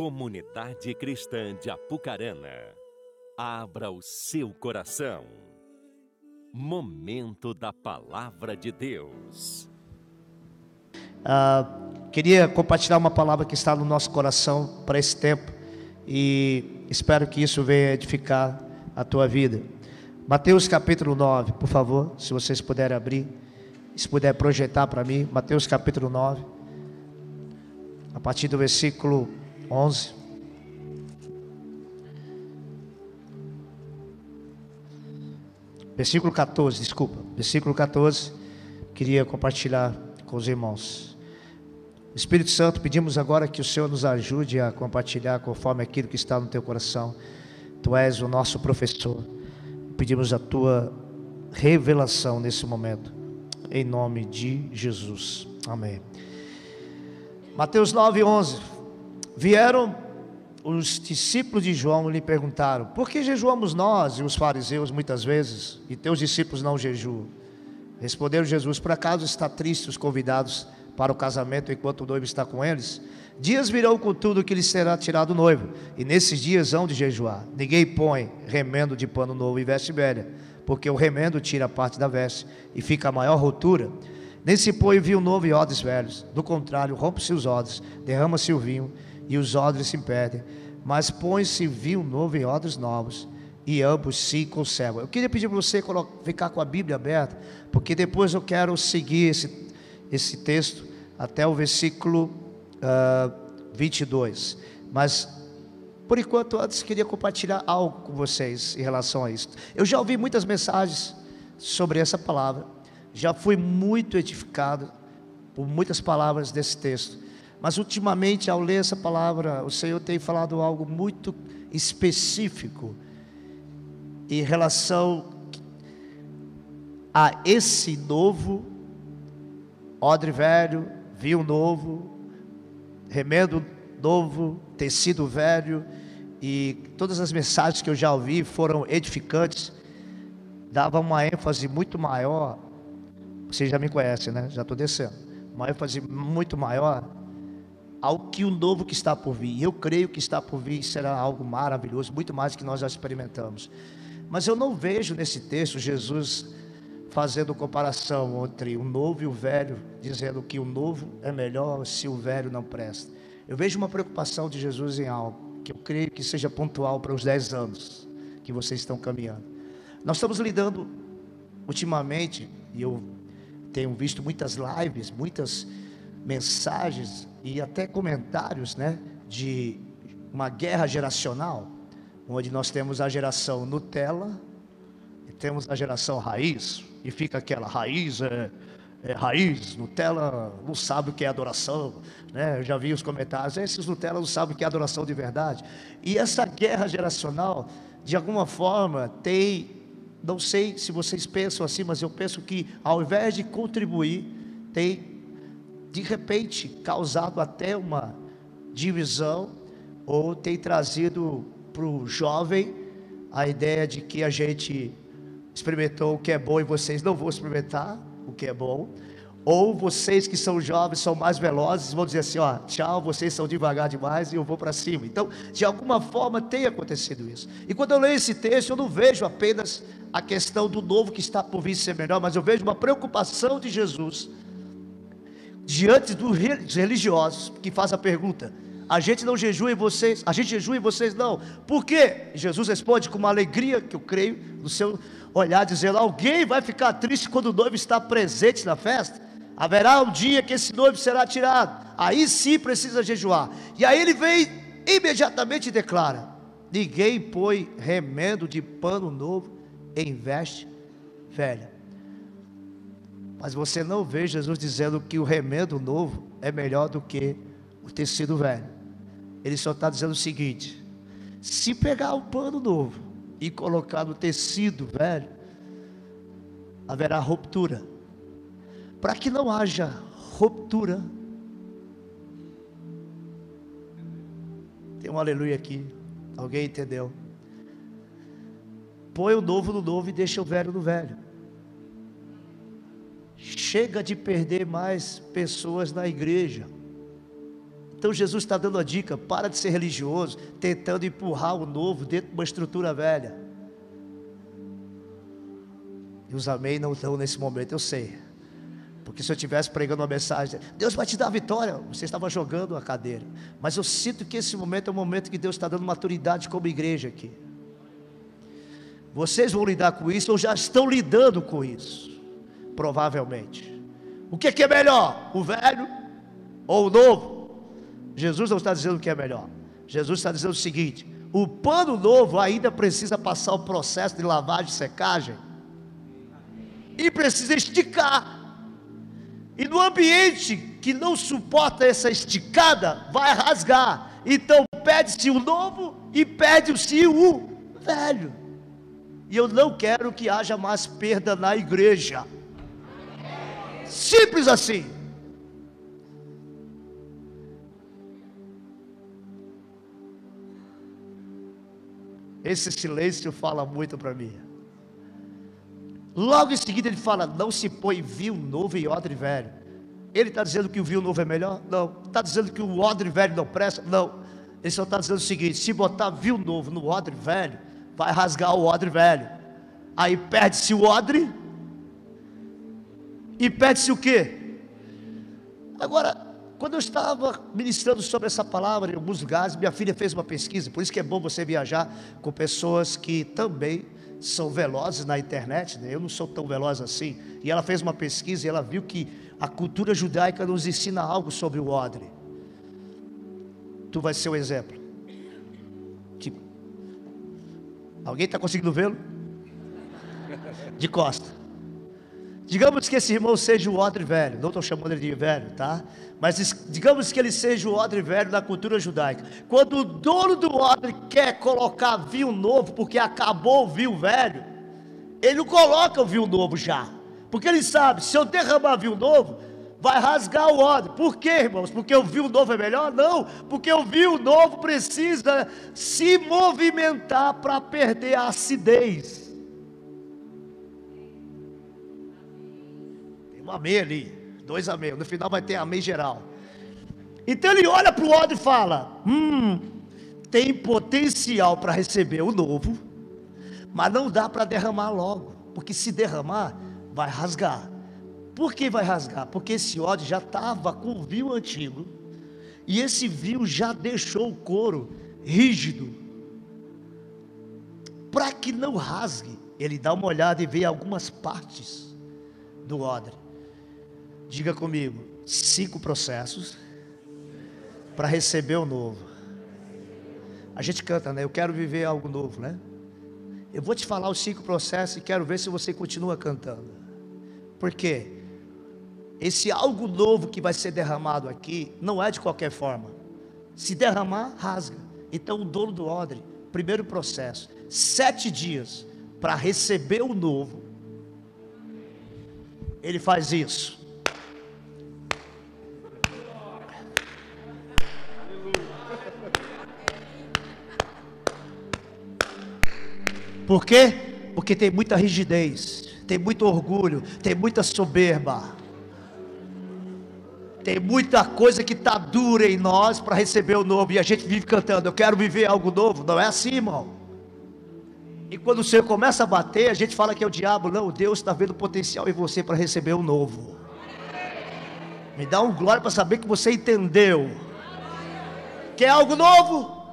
Comunidade Cristã de Apucarana, abra o seu coração. Momento da Palavra de Deus. Ah, queria compartilhar uma palavra que está no nosso coração para esse tempo e espero que isso venha edificar a tua vida. Mateus capítulo 9, por favor, se vocês puderem abrir, se puder projetar para mim, Mateus capítulo 9, a partir do versículo 11. Versículo 14, desculpa. Versículo 14, queria compartilhar com os irmãos. Espírito Santo, pedimos agora que o Senhor nos ajude a compartilhar conforme aquilo que está no teu coração. Tu és o nosso professor. Pedimos a tua revelação nesse momento, em nome de Jesus. Amém. Mateus 9, 11. Vieram os discípulos de João e lhe perguntaram: Por que jejuamos nós e os fariseus muitas vezes, e teus discípulos não jejuam? Respondeu Jesus: Por acaso está triste os convidados para o casamento enquanto o noivo está com eles? Dias virão contudo que lhes será tirado o noivo, e nesses dias hão de jejuar. Ninguém põe remendo de pano novo e veste velha, porque o remendo tira parte da veste e fica a maior rotura. Nem se põe vinho novo e odres velhos, do contrário, rompe-se os odres, derrama-se o vinho e os odres se perdem, mas põe-se vinho novo em odres novos, e ambos se conservam. Eu queria pedir para você ficar com a Bíblia aberta, porque depois eu quero seguir esse, esse texto até o versículo uh, ah, 22. Mas, por enquanto, antes queria compartilhar algo com vocês em relação a isso. Eu já ouvi muitas mensagens sobre essa palavra, já fui muito edificado por muitas palavras desse texto. Mas ultimamente, ao ler essa palavra, o Senhor tem falado algo muito específico em relação a esse novo, odre velho, vinho novo, remendo novo, tecido velho, e todas as mensagens que eu já ouvi foram edificantes, davam uma ênfase muito maior. Vocês já me conhecem, né? Já estou descendo. Uma ênfase muito maior ao que o novo que está por vir. Eu creio que está por vir será algo maravilhoso, muito mais do que nós já experimentamos. Mas eu não vejo nesse texto Jesus fazendo comparação entre o novo e o velho, dizendo que o novo é melhor se o velho não presta. Eu vejo uma preocupação de Jesus em algo que eu creio que seja pontual para os 10 anos que vocês estão caminhando. Nós estamos lidando ultimamente, e eu tenho visto muitas lives, muitas mensagens e até comentários, né, de uma guerra geracional, onde nós temos a geração Nutella e temos a geração raiz, e fica aquela raiz é, é raiz, Nutella não sabe o que é adoração, né? Eu já vi os comentários, esses Nutella não sabem o que é adoração de verdade. E essa guerra geracional, de alguma forma, tem, não sei se vocês pensam assim, mas eu penso que ao invés de contribuir, tem de repente causado até uma divisão ou tem trazido para o jovem a ideia de que a gente experimentou o que é bom e vocês não vão experimentar o que é bom. Ou vocês que são jovens são mais velozes, vão dizer assim: ó, tchau, vocês são devagar demais e eu vou para cima. Então, de alguma forma tem acontecido isso. E quando eu leio esse texto, eu não vejo apenas a questão do novo que está por vir ser melhor, mas eu vejo uma preocupação de Jesus diante dos religiosos que faz a pergunta: a gente não jejua e vocês, a gente jejua e vocês não. Por quê? Jesus responde com uma alegria que eu creio no seu olhar, dizendo: alguém vai ficar triste quando o noivo está presente na festa? Haverá um dia que esse noivo será tirado. Aí sim precisa jejuar. E aí ele vem imediatamente e declara: ninguém põe remendo de pano novo em veste velha. Mas você não vê Jesus dizendo que o remendo novo é melhor do que o tecido velho. Ele só está dizendo o seguinte: se pegar o pano novo e colocar no tecido velho, haverá ruptura. Para que não haja ruptura, tem um aleluia aqui. Alguém entendeu? Põe o novo no novo e deixa o velho no velho. Chega de perder mais pessoas na igreja. Então Jesus está dando a dica: para de ser religioso, tentando empurrar o novo dentro de uma estrutura velha. E os amém não estão nesse momento, eu sei. Porque se eu estivesse pregando uma mensagem, Deus vai te dar a vitória, você estava jogando a cadeira. Mas eu sinto que esse momento é o momento que Deus está dando maturidade como igreja aqui. Vocês vão lidar com isso ou já estão lidando com isso, provavelmente. O que é, melhor, o velho ou o novo? Jesus não está dizendo o que é melhor. Jesus está dizendo o seguinte: o pano novo ainda precisa passar o processo de lavagem e secagem e precisa esticar. E no ambiente que não suporta essa esticada, vai rasgar. Então pede-se o novo e pede-se o velho. E eu não quero que haja mais perda na igreja. Simples assim. Esse silêncio fala muito para mim. Logo em seguida ele fala: Não se põe vinho novo em odre velho. Ele está dizendo que o vinho novo é melhor? Não. Está dizendo que o odre velho não presta? Não. Ele só está dizendo o seguinte: se botar vinho novo no odre velho, vai rasgar o odre velho. Aí perde-se o odre. E perde-se o quê? Agora, quando eu estava ministrando sobre essa palavra em alguns lugares, minha filha fez uma pesquisa, por isso que é bom você viajar com pessoas que também são velozes na internet, né? eu não sou tão veloz assim. E ela fez uma pesquisa e ela viu que a cultura judaica nos ensina algo sobre o odre. Tu vai ser o exemplo. Tipo, alguém está conseguindo vê-lo? De costa. Digamos que esse irmão seja o odre velho, não estou chamando ele de velho, tá? Mas digamos que ele seja o odre velho da cultura judaica. Quando o dono do odre quer colocar vinho novo, porque acabou o vinho velho, ele não coloca o vinho novo já. Porque ele sabe, se eu derramar vinho novo, vai rasgar o odre. Por quê, irmãos? Porque o vinho novo é melhor? Não, porque o vinho novo precisa se movimentar para perder a acidez. Amém ali, dois amém. No final vai ter amém geral. Então ele olha para o odre e fala: Hum, tem potencial para receber o novo, mas não dá para derramar logo, porque se derramar, vai rasgar. Por que vai rasgar? Porque esse ódio já estava com o vinho antigo, e esse vinho já deixou o couro rígido. Para que não rasgue, ele dá uma olhada e vê algumas partes do odre. Diga comigo, cinco processos para receber o novo. A gente canta, né? Eu quero viver algo novo, né? Eu vou te falar os cinco processos e quero ver se você continua cantando. Por quê? Esse algo novo que vai ser derramado aqui não é de qualquer forma. Se derramar, rasga. Então o dono do odre, primeiro processo, sete dias para receber o novo. Ele faz isso. Por quê? Porque tem muita rigidez, tem muito orgulho, tem muita soberba. Tem muita coisa que está dura em nós para receber o novo. E a gente vive cantando, eu quero viver algo novo. Não é assim, irmão. E quando o Senhor começa a bater, a gente fala que é o diabo. Não, Deus está vendo potencial em você para receber o novo. Me dá um glória para saber que você entendeu. Quer algo novo?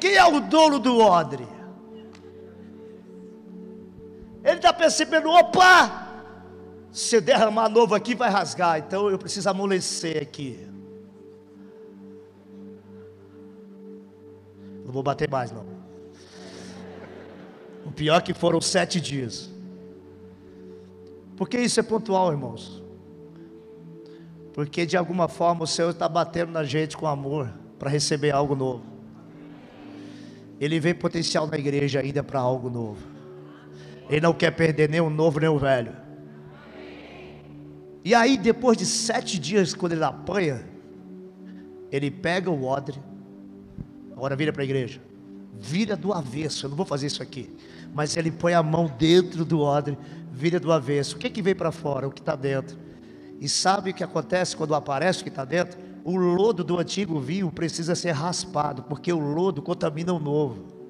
Quem é o dono do odre? Percebendo, opa! Se derramar novo aqui vai rasgar, então eu preciso amolecer aqui. Não vou bater mais não. O pior é que foram sete dias. Porque isso é pontual, irmãos. Porque de alguma forma o Senhor está batendo na gente com amor para receber algo novo. Ele vê potencial na igreja ainda para algo novo. Ele não quer perder nem o novo nem o velho. E aí, depois de sete dias, quando ele apanha, ele pega o odre. Agora vira para a igreja. Vira do avesso. Eu não vou fazer isso aqui. Mas ele põe a mão dentro do odre, vira do avesso. O que, que vem para fora? O que está dentro. E sabe o que acontece quando aparece o que está dentro? o lodo do antigo vinho precisa ser raspado, porque o lodo contamina o novo.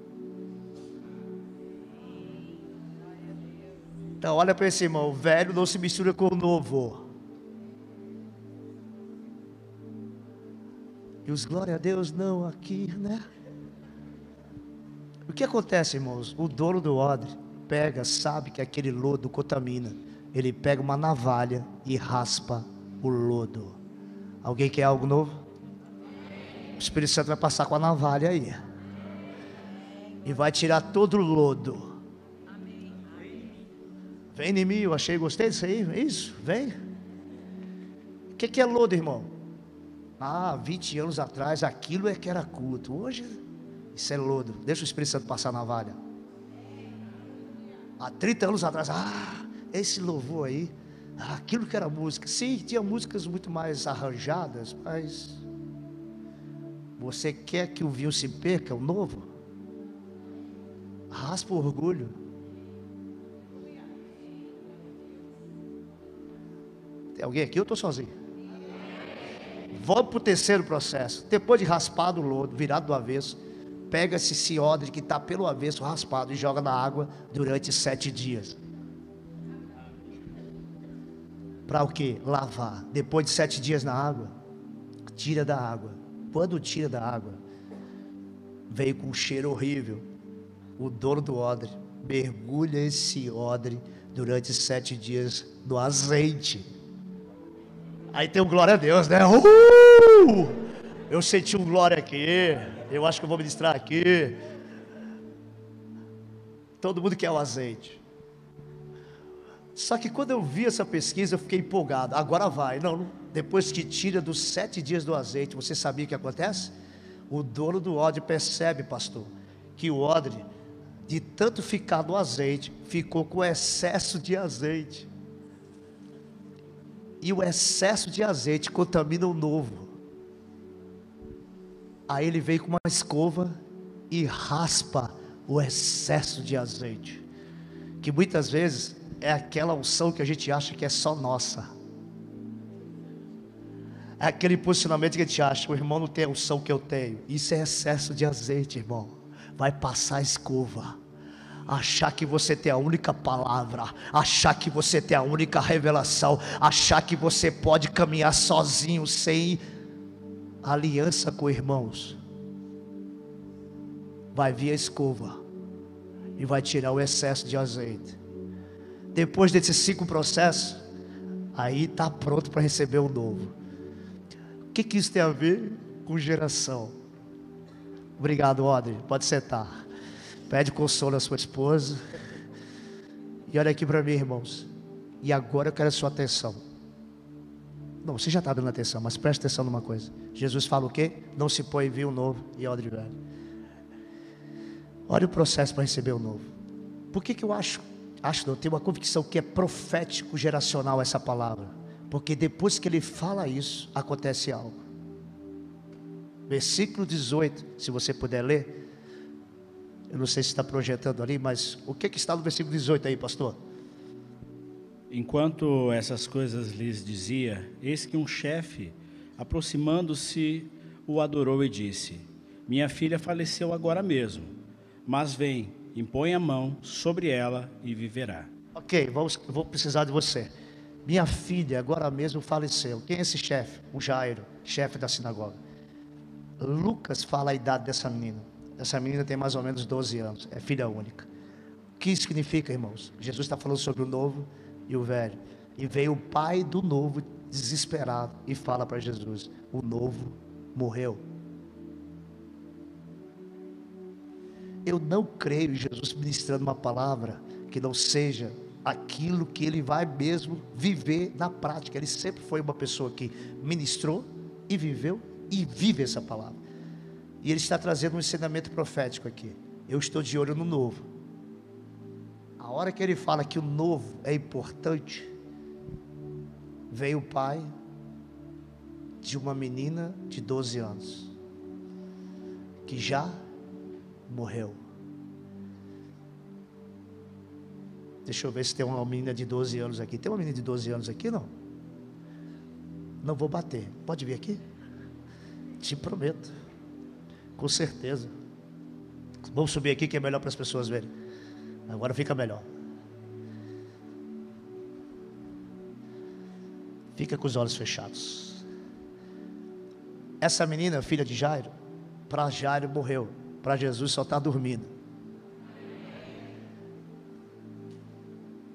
Então, olha para esse irmão: o velho não se mistura com o novo. E os glória a Deus não aqui, né? O que acontece, irmãos? O dono do odre pega, sabe que aquele lodo contamina. Ele pega uma navalha e raspa o lodo. Alguém quer algo novo? O Espírito Santo vai passar com a navalha aí. E vai tirar todo o lodo. Vem em mim, eu achei, gostei disso aí. É isso, vem. O que, que é lodo, irmão? Ah, 20 anos atrás aquilo é que era culto. Hoje, isso é lodo. Deixa o Espírito Santo passar a navalha. Há 30 anos atrás, ah, esse louvor aí aquilo que era música. Sim, tinha músicas muito mais arranjadas, mas você quer que o vinho se perca, o novo? Raspa o orgulho. Tem alguém aqui? Eu estou sozinho. Vamos para o terceiro processo. Depois de raspado o lodo, virado do avesso, pega esse ciodre que está pelo avesso raspado e joga na água durante sete dias. Para o que? Lavar. Depois de sete dias na água, tira da água. Quando tira da água, veio com um cheiro horrível. O dono do odre mergulha esse odre durante sete dias no azeite. Aí tem um glória a Deus, né? Uh! Eu senti um glória aqui. Eu acho que eu vou ministrar aqui. Todo mundo quer o azeite. Só que quando eu vi essa pesquisa, eu fiquei empolgado. Agora vai. Não, depois que tira dos sete dias do azeite, você sabia o que acontece? O dono do odre percebe, pastor, que o odre, de tanto ficar no azeite, ficou com excesso de azeite. E o excesso de azeite contamina o novo. Aí ele veio com uma escova e raspa o excesso de azeite. Que muitas vezes é aquela unção que a gente acha que é só nossa. É aquele posicionamento que a gente acha, o irmão não tem a unção que eu tenho. Isso é excesso de azeite, irmão. Vai passar a escova. Achar que você tem a única palavra, achar que você tem a única revelação, achar que você pode caminhar sozinho, sem aliança com irmãos. Vai vir a escova e vai tirar o excesso de azeite depois desses cinco processos, aí está pronto para receber o novo. O que, que isso tem a ver com geração? Obrigado, Audrey. Pode sentar. Pede consolo à sua esposa. E olha aqui para mim, irmãos. E agora eu quero a sua atenção. Não, você já está dando atenção, mas preste atenção numa coisa. Jesus fala o quê? Não se põe vinho novo e odre velho. Olha o processo para receber o novo. Por que, que eu acho acho não, eu tenho uma convicção que é profético geracional essa palavra, porque depois que ele fala isso, acontece algo. Versículo 18, se você puder ler. Eu não sei se está projetando ali, mas o que, que está no versículo 18 aí, pastor? Enquanto essas coisas lhes dizia, eis que um chefe, aproximando-se, o adorou e disse: Minha filha faleceu agora mesmo, mas vem, impõe a mão sobre ela e viverá. Ok, vamos, vou precisar de você. Minha filha agora mesmo faleceu. Quem é esse chefe? O Jairo, chefe da sinagoga. Lucas fala a idade dessa menina. Essa menina tem mais ou menos 12 anos, é filha única. O que significa, irmãos? Jesus está falando sobre o novo e o velho. E veio o pai do novo desesperado e fala para Jesus: O novo morreu. Eu não creio em Jesus ministrando uma palavra que não seja aquilo que ele vai mesmo viver na prática. Ele sempre foi uma pessoa que ministrou e viveu e vive essa palavra. E ele está trazendo um ensinamento profético aqui. Eu estou de olho no novo. A hora que ele fala que o novo é importante, veio o pai de uma menina de 12 anos, que já morreu. Deixa eu ver se tem uma menina de 12 anos aqui. Tem uma menina de 12 anos aqui? Não? Não vou bater. Pode vir aqui? Te prometo. Com certeza. Vamos subir aqui que é melhor para as pessoas verem. Agora fica melhor. Fica com os olhos fechados. Essa menina, filha de Jairo, para Jairo morreu, para Jesus só está dormindo.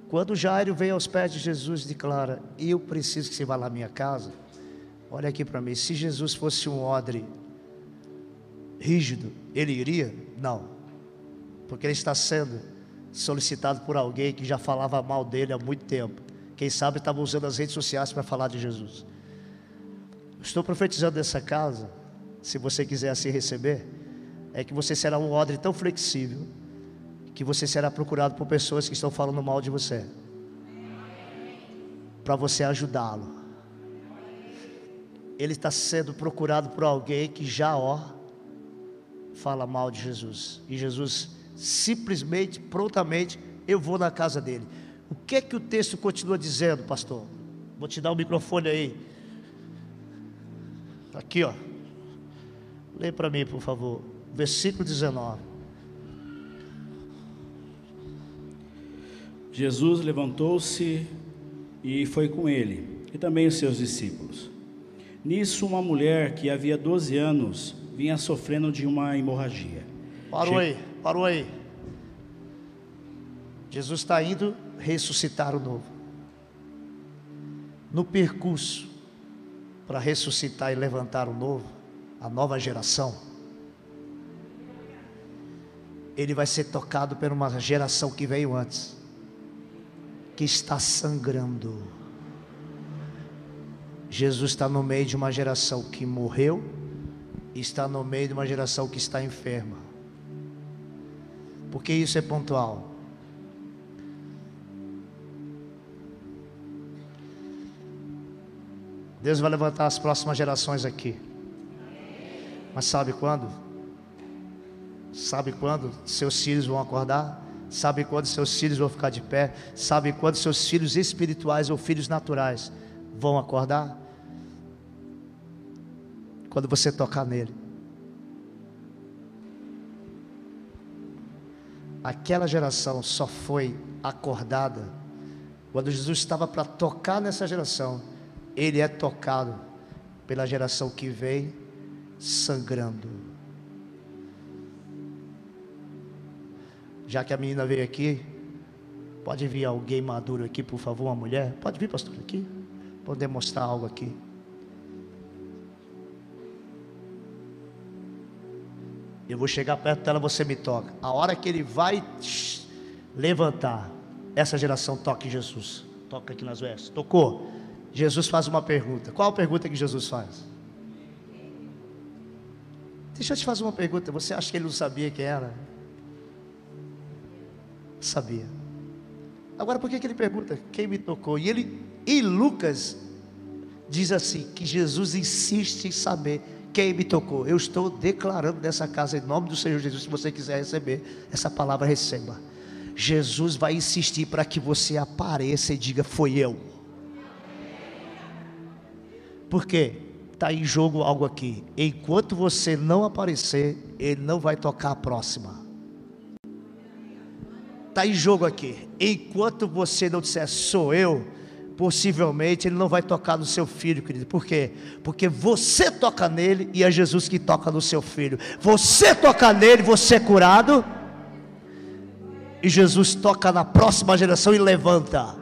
Quando Jairo vem aos pés de Jesus e declara: Eu preciso que você vá lá à minha casa. Olha aqui para mim, se Jesus fosse um odre rígido, ele iria? Não, porque ele está sendo solicitado por alguém que já falava mal dele há muito tempo. Quem sabe estava usando as redes sociais para falar de Jesus. Estou profetizando nessa casa, se você quiser assim receber, é que você será um odre tão flexível que você será procurado por pessoas que estão falando mal de você, para você ajudá-lo. Ele está sendo procurado por alguém que já ó fala mal de Jesus e Jesus simplesmente, prontamente, eu vou na casa dele. O que é que o texto continua dizendo, pastor? Vou te dar o microfone aí. Aqui, ó. Lê para mim, por favor. Versículo 19. Jesus levantou-se e foi com ele, e também os seus discípulos. Nisso, uma mulher que havia 12 anos vinha sofrendo de uma hemorragia. Parou che... aí, parou aí. Jesus está indo ressuscitar o novo. No percurso para ressuscitar e levantar o novo, a nova geração, ele vai ser tocado por uma geração que veio antes, que está sangrando. Jesus está no meio de uma geração que morreu, está no meio de uma geração que está enferma. Porque isso é pontual. Deus vai levantar as próximas gerações aqui. Mas sabe quando? Sabe quando seus filhos vão acordar? Sabe quando seus filhos vão ficar de pé? Sabe quando seus filhos espirituais ou filhos naturais vão acordar? Quando você tocar nele. Aquela geração só foi acordada quando Jesus estava para tocar nessa geração ele é tocado pela geração que vem sangrando. Já que a menina veio aqui, pode vir alguém maduro aqui, por favor, uma mulher? Pode vir, pastor, aqui? Pode demonstrar algo aqui. Eu vou chegar perto dela, você me toca. A hora que ele vai levantar, essa geração toca em Jesus. Toca aqui nas vestes. Tocou. Jesus faz uma pergunta. Qual a pergunta que Jesus faz? Deixa eu te fazer uma pergunta. Você acha que ele não sabia quem era? Sabia. Agora, por que, que ele pergunta quem me tocou? E ele, em Lucas, diz assim: que Jesus insiste em saber quem me tocou. Eu estou declarando nessa casa, em nome do Senhor Jesus, se você quiser receber essa palavra, receba. Jesus vai insistir para que você apareça e diga: Foi eu. Porque está em jogo algo aqui. Enquanto você não aparecer, ele não vai tocar a próxima. Está em jogo aqui. Enquanto você não disser sou eu, possivelmente ele não vai tocar no seu filho, querido. Por quê? Porque você toca nele e é Jesus que toca no seu filho. Você toca nele, você é curado. E Jesus toca na próxima geração e levanta.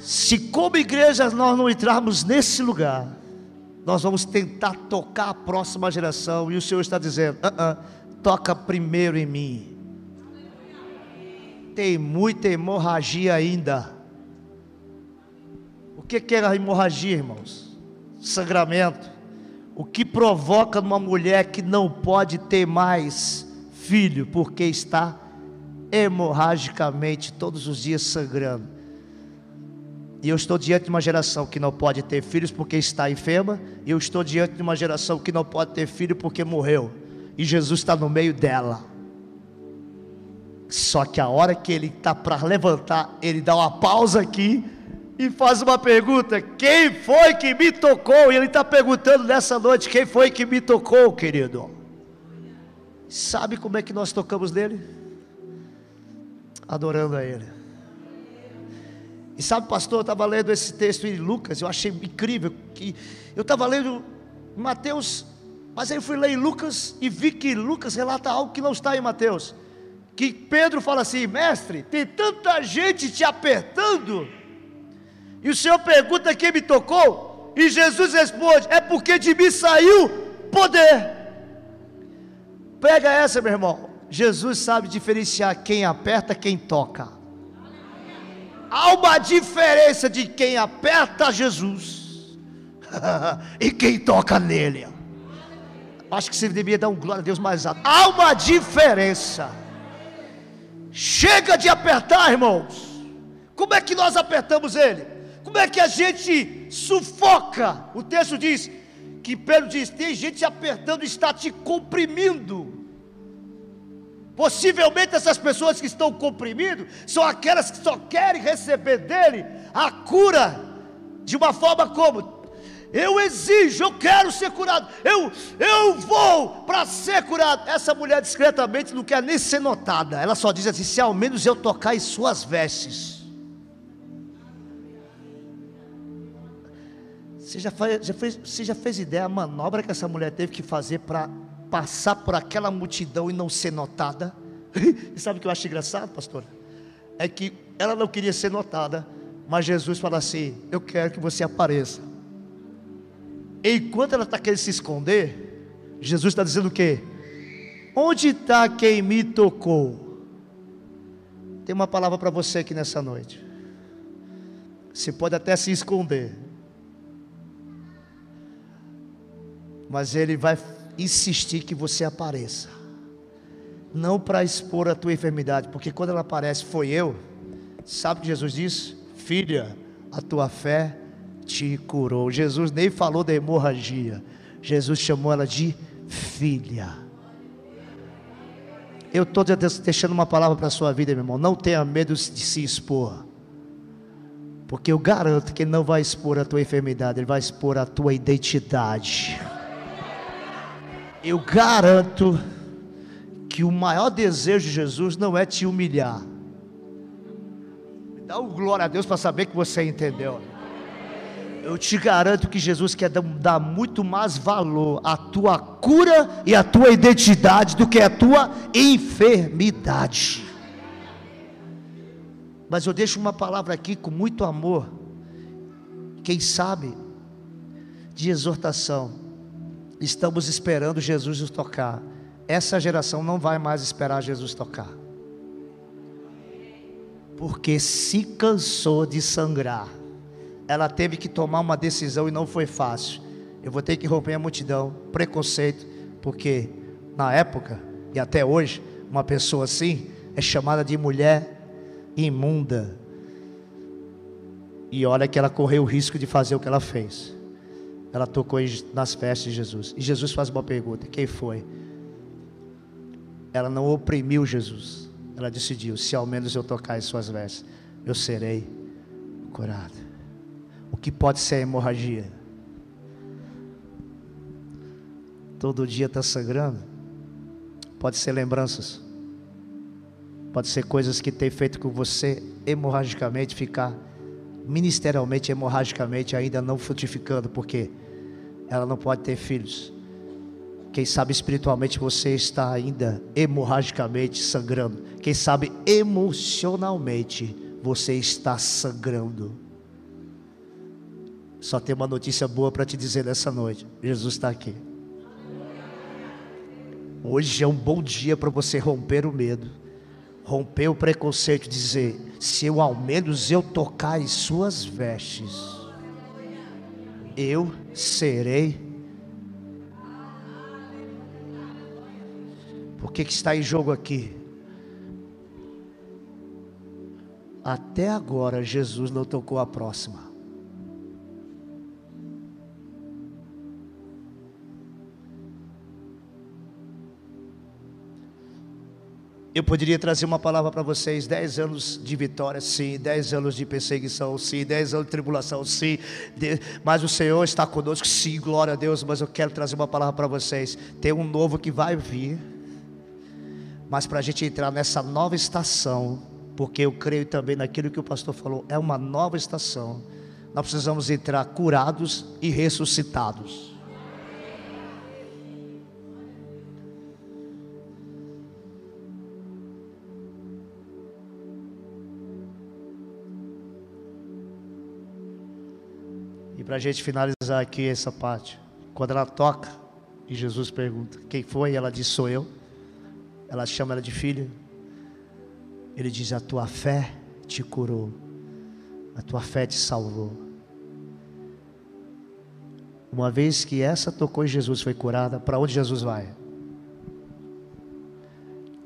Se como igreja nós não entrarmos nesse lugar, nós vamos tentar tocar a próxima geração, e o Senhor está dizendo: uh -uh, toca primeiro em mim. Tem muita hemorragia ainda. O que é a hemorragia, irmãos? Sangramento. O que provoca numa mulher que não pode ter mais filho, porque está hemorragicamente todos os dias sangrando. E eu estou diante de uma geração que não pode ter filhos porque está enferma. E eu estou diante de uma geração que não pode ter filho porque morreu. E Jesus está no meio dela. Só que a hora que ele está para levantar, ele dá uma pausa aqui e faz uma pergunta: quem foi que me tocou? E ele está perguntando nessa noite: quem foi que me tocou, querido? Sabe como é que nós tocamos nele? Adorando a ele. E sabe, pastor, eu estava lendo esse texto em Lucas, eu achei incrível que eu estava lendo Mateus, mas aí eu fui ler em Lucas e vi que Lucas relata algo que não está em Mateus. Que Pedro fala assim: mestre, tem tanta gente te apertando, e o Senhor pergunta quem me tocou, e Jesus responde: é porque de mim saiu poder. Pega essa, meu irmão. Jesus sabe diferenciar quem aperta, quem toca. Há uma diferença de quem aperta Jesus e quem toca nele. Acho que você devia dar um glória a Deus mais alto. Há uma diferença. Chega de apertar, irmãos. Como é que nós apertamos ele? Como é que a gente sufoca? O texto diz que Pedro diz: tem gente apertando, está te comprimindo. Possivelmente essas pessoas que estão comprimindo são aquelas que só querem receber dele a cura de uma forma como eu exijo, eu quero ser curado, eu, eu vou para ser curado. Essa mulher discretamente não quer nem ser notada, ela só diz assim: se ao menos eu tocar em suas vestes. Você já, faz, já fez, você já fez ideia a manobra que essa mulher teve que fazer para passar por aquela multidão e não ser notada. e sabe o que eu acho engraçado, pastor? É que ela não queria ser notada, mas Jesus fala assim: Eu quero que você apareça. Enquanto ela está querendo se esconder, Jesus está dizendo o quê? Onde está quem me tocou? Tem uma palavra para você aqui nessa noite. Você pode até se esconder, mas Ele vai insistir que você apareça. Não para expor a tua enfermidade, porque quando ela aparece, foi eu. Sabe o que Jesus disse? Filha, a tua fé te curou. Jesus nem falou da hemorragia. Jesus chamou ela de filha. Eu estou deixando uma palavra para a sua vida, meu irmão. Não tenha medo de se expor. Porque eu garanto que ele não vai expor a tua enfermidade, ele vai expor a tua identidade eu garanto que o maior desejo de Jesus não é te humilhar. Me dá um glória a Deus para saber que você entendeu. Eu te garanto que Jesus quer dar muito mais valor à tua cura e à tua identidade do que à tua enfermidade. Mas eu deixo uma palavra aqui com muito amor. Quem sabe de exortação estamos esperando Jesus nos tocar. Essa geração não vai mais esperar Jesus tocar. Porque se cansou de sangrar. Ela teve que tomar uma decisão e não foi fácil. Eu vou ter que romper a multidão, preconceito, porque na época e até hoje, uma pessoa assim é chamada de mulher imunda. E olha que ela correu o risco de fazer o que ela fez ela tocou nas festas de Jesus. E Jesus faz uma pergunta: quem foi? Ela não oprimiu Jesus. Ela decidiu: se ao menos eu tocar em suas vestes, eu serei curado. O que pode ser a hemorragia? Todo dia está sangrando. Pode ser lembranças. Pode ser coisas que tem feito com você hemorragicamente ficar ministerialmente, hemorragicamente ainda não frutificando, porque ela não pode ter filhos. Quem sabe espiritualmente você está ainda hemorragicamente sangrando. Quem sabe emocionalmente você está sangrando. Só tem uma notícia boa para te dizer nessa noite: Jesus está aqui. Hoje é um bom dia para você romper o medo, romper o preconceito, dizer: se eu ao menos eu tocar em suas vestes eu serei. Por que, que está em jogo aqui? Até agora Jesus não tocou a próxima. Eu poderia trazer uma palavra para vocês: 10 anos de vitória, sim, 10 anos de perseguição, sim, 10 anos de tribulação, sim, mas o Senhor está conosco, sim, glória a Deus. Mas eu quero trazer uma palavra para vocês: tem um novo que vai vir, mas para a gente entrar nessa nova estação, porque eu creio também naquilo que o pastor falou, é uma nova estação, nós precisamos entrar curados e ressuscitados. Para a gente finalizar aqui essa parte, quando ela toca e Jesus pergunta: Quem foi? Ela diz: Sou eu. Ela chama ela de filha. Ele diz: A tua fé te curou, a tua fé te salvou. Uma vez que essa tocou e Jesus foi curada, para onde Jesus vai?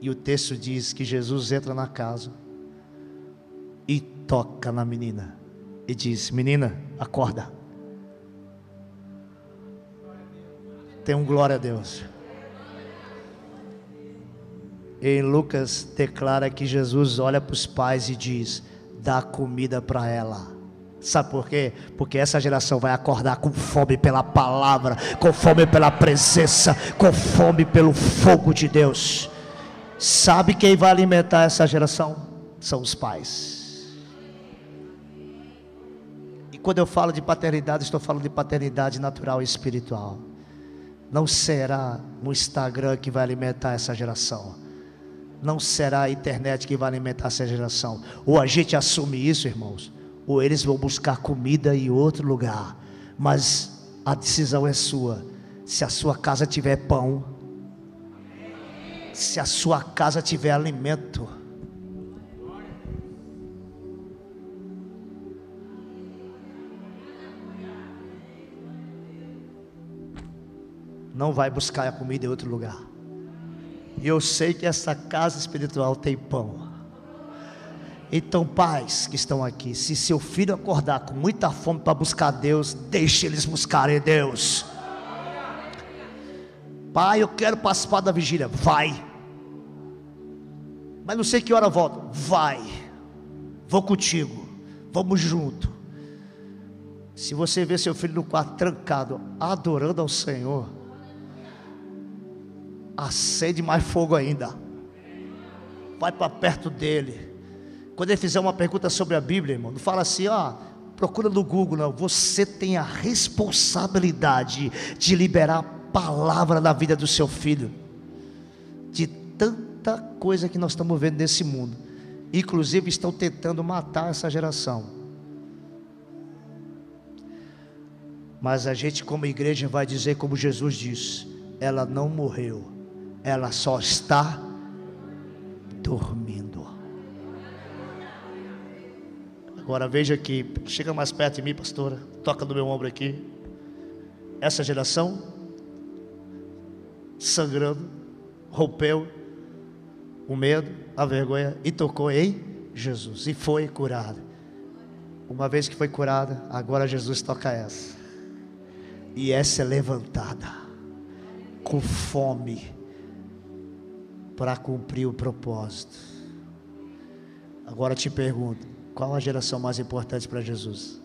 E o texto diz que Jesus entra na casa e toca na menina e diz: Menina, acorda. Tem um glória a Deus. Em Lucas declara que Jesus olha para os pais e diz: dá comida para ela. Sabe por quê? Porque essa geração vai acordar com fome pela palavra, com fome pela presença, com fome pelo fogo de Deus. Sabe quem vai alimentar essa geração? São os pais. E quando eu falo de paternidade, estou falando de paternidade natural e espiritual. Não será o Instagram que vai alimentar essa geração. Não será a internet que vai alimentar essa geração. Ou a gente assume isso, irmãos, ou eles vão buscar comida em outro lugar. Mas a decisão é sua. Se a sua casa tiver pão, se a sua casa tiver alimento, não vai buscar a comida em outro lugar. E eu sei que essa casa espiritual tem pão. Então, pais que estão aqui, se seu filho acordar com muita fome para buscar Deus, deixe eles buscarem Deus. Pai, eu quero participar da vigília. Vai. Mas não sei que hora volta. Vai. Vou contigo. Vamos junto. Se você vê seu filho no quarto trancado, adorando ao Senhor, acende mais fogo ainda. Vai para perto dele. Quando ele fizer uma pergunta sobre a Bíblia, irmão, não fala assim, ó, procura no Google, não. Você tem a responsabilidade de liberar a palavra na vida do seu filho. De tanta coisa que nós estamos vendo nesse mundo. Inclusive estão tentando matar essa geração. Mas a gente, como igreja, vai dizer como Jesus disse: ela não morreu ela só está dormindo. Agora veja aqui, chega mais perto de mim, pastora, toca no meu ombro aqui. Essa geração sangrando, rompeu o medo, a vergonha e tocou em Jesus e foi curada. Uma vez que foi curada, agora Jesus toca essa. E essa é levantada com fome para cumprir o propósito. Agora te pergunto: qual a geração mais importante para Jesus?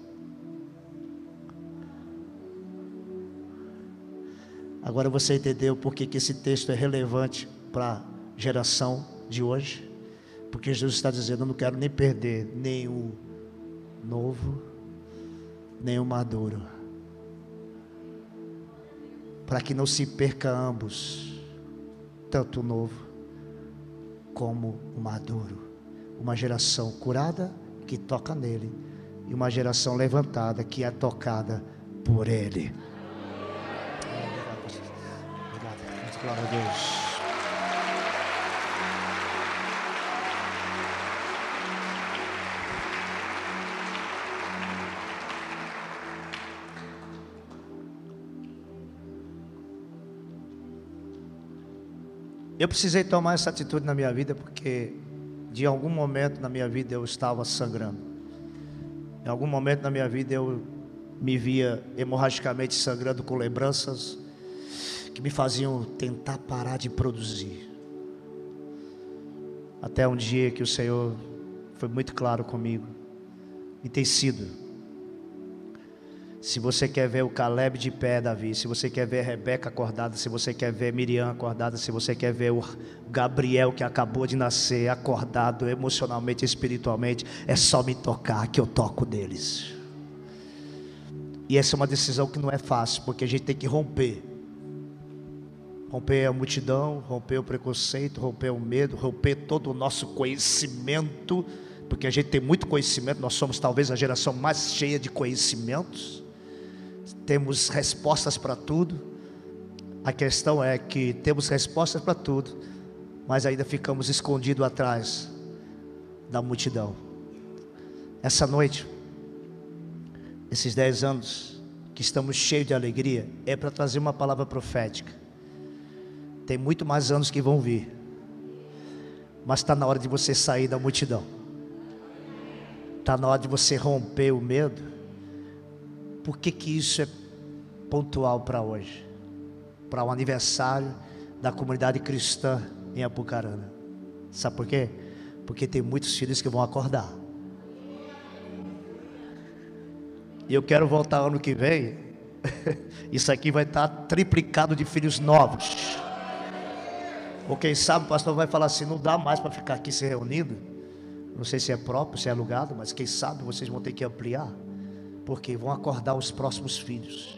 Agora você entendeu por que, esse texto é relevante para a geração de hoje? Porque Jesus está dizendo: Eu não quero nem perder nenhum novo, nenhum maduro, para que não se perca ambos, tanto o novo como o maduro. Uma geração curada que toca nele, e uma geração levantada que é tocada por ele. Obrigado. Glória a Deus. Eu precisei tomar essa atitude na minha vida porque de algum momento na minha vida eu estava sangrando. Em algum momento na minha vida eu me via hemorragicamente sangrando com lembranças que me faziam tentar parar de produzir. Até um dia que o Senhor foi muito claro comigo. E tem sido. Se você quer ver o Caleb de pé, Davi, se você quer ver Rebeca acordada, se você quer ver Miriam acordada, se você quer ver o Gabriel que acabou de nascer acordado emocionalmente, espiritualmente, é só me tocar que eu toco deles. E essa é uma decisão que não é fácil, porque a gente tem que romper. Romper a multidão, romper o preconceito, romper o medo, romper todo o nosso conhecimento, porque a gente tem muito conhecimento, nós somos talvez a geração mais cheia de conhecimentos temos respostas para tudo. A questão é que temos respostas para tudo, mas ainda ficamos escondidos atrás da multidão. Essa noite, esses dez anos que estamos cheios de alegria, é para trazer uma palavra profética. Tem muito mais anos que vão vir, mas está na hora de você sair da multidão. Está na hora de você romper o medo por que, que isso é pontual para hoje? Para o um aniversário da comunidade cristã em Apucarana. Sabe por quê? Porque tem muitos filhos que vão acordar. E eu quero voltar ano que vem. Isso aqui vai estar triplicado de filhos novos. Ou quem sabe o pastor vai falar assim: não dá mais para ficar aqui se reunindo. Não sei se é próprio, se é alugado, mas quem sabe vocês vão ter que ampliar porque vão acordar os próximos filhos.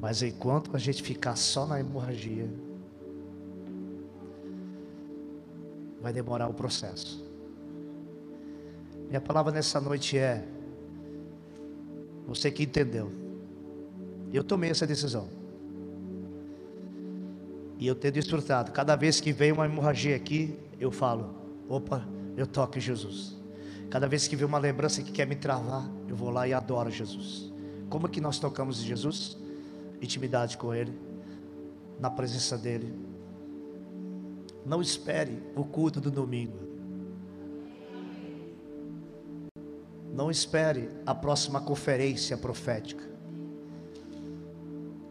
Mas enquanto a gente ficar só na hemorragia, vai demorar o processo. Minha palavra nessa noite é: você que entendeu, eu tomei essa decisão. E eu tenho desfrutado. Cada vez que vem uma hemorragia aqui, eu falo: opa, eu toco Jesus. Cada vez que vê uma lembrança que quer me travar, eu vou lá e adoro Jesus. Como que nós tocamos em Jesus? Intimidade com Ele, na presença dEle. Não espere o culto do domingo. Não espere a próxima conferência profética.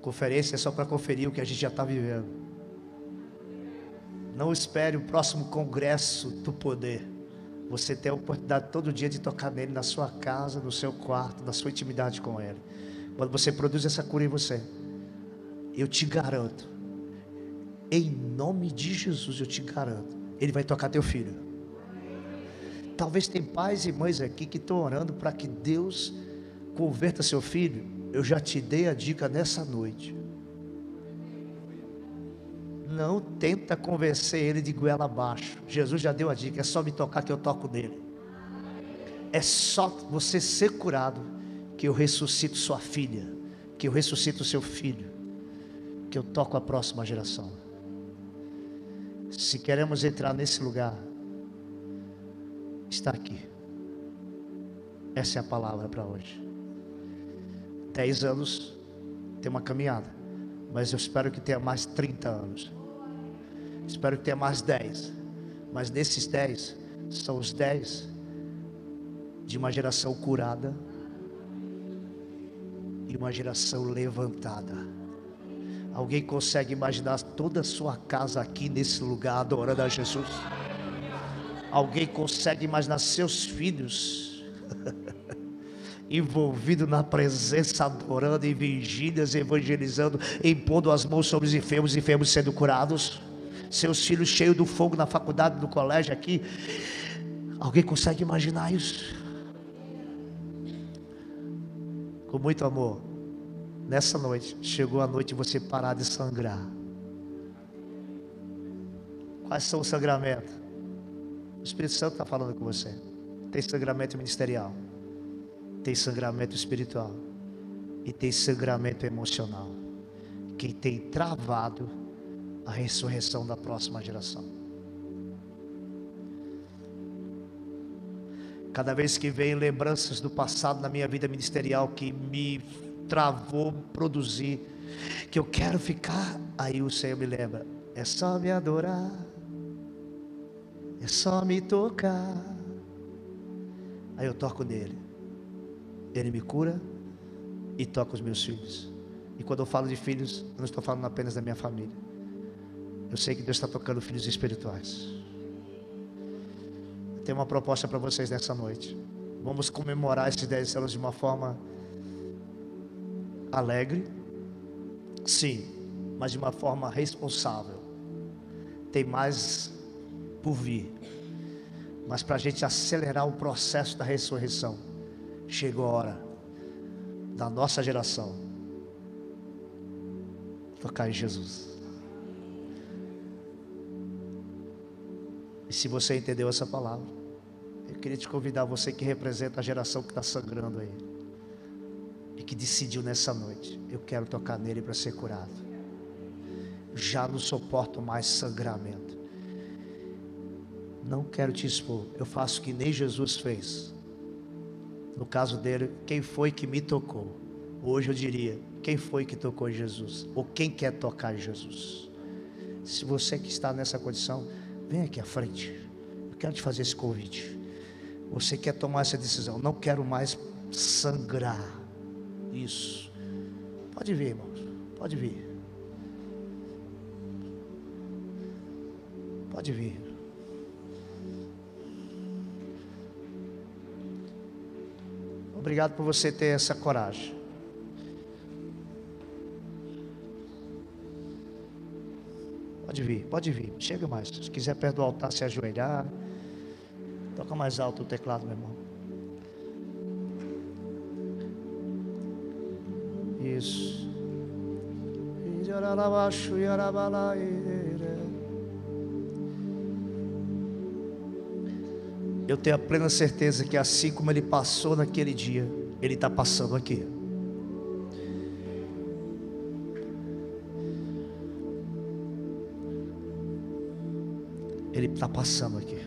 Conferência é só para conferir o que a gente já está vivendo. Não espere o próximo congresso do poder. Você tem a oportunidade todo dia de tocar nele na sua casa, no seu quarto, na sua intimidade com ele. Quando você produz essa cura em você, eu te garanto, em nome de Jesus, eu te garanto, ele vai tocar teu filho. Talvez tem pais e mães aqui que estão orando para que Deus converta seu filho. Eu já te dei a dica nessa noite. Não tenta convencer ele de goela abaixo. Jesus já deu a dica, é só me tocar que eu toco nele. É só você ser curado que eu ressuscito sua filha, que eu ressuscito seu filho, que eu toco a próxima geração. Se queremos entrar nesse lugar, está aqui. Essa é a palavra para hoje. Dez anos tem uma caminhada, mas eu espero que tenha mais 30 anos. Espero que tenha mais dez. Mas nesses dez, são os dez de uma geração curada e uma geração levantada. Alguém consegue imaginar toda a sua casa aqui nesse lugar adorando a Jesus? Alguém consegue imaginar seus filhos envolvidos na presença, adorando em vigílias, evangelizando, impondo as mãos sobre os enfermos, enfermos sendo curados? seus filhos cheios do fogo na faculdade, no colégio aqui. Alguém consegue imaginar isso? Com muito amor, nessa noite, chegou a noite de você parar de sangrar. Quais são os sangramentos? O Espírito Santo está falando com você. Tem sangramento ministerial, tem sangramento espiritual e tem sangramento emocional. Quem tem travado a ressurreição da próxima geração. Cada vez que vem lembranças do passado na minha vida ministerial que me travou produzir, que eu quero ficar, aí o Senhor me lembra: é só me adorar, é só me tocar. Aí eu toco nele, ele me cura e toca os meus filhos. E quando eu falo de filhos, não estou falando apenas da minha família Eu sei que Deus está tocando filhos espirituais. Eu tenho uma proposta para vocês nessa noite. Vamos comemorar esses 10 anos de uma forma alegre, sim, mas de uma forma responsável. Tem mais por vir. Mas para a gente acelerar o processo da ressurreição, chegou a hora da nossa geração tocar em Jesus. E se você entendeu essa palavra, eu queria te convidar, você que representa a geração que está sangrando aí, e que decidiu nessa noite: eu quero tocar nele para ser curado. Já não suporto mais sangramento. Não quero te expor. Eu faço o que nem Jesus fez. No caso dele, quem foi que me tocou? Hoje eu diria: quem foi que tocou Jesus? Ou quem quer tocar Jesus? Se você que está nessa condição, vem aqui à frente. Eu quero te fazer esse convite. Você quer tomar essa decisão? Não quero mais sangrar. Isso. Pode vir, irmãos. Pode vir. Pode vir. Obrigado por você ter essa coragem. Pode vir, pode vir. Chega mais. Se quiser perto do altar, se ajoelhar. Toca mais alto o teclado, meu irmão. Isso. Eu tenho a plena certeza que assim como ele passou naquele dia, ele está passando aqui. Ele está passando aqui.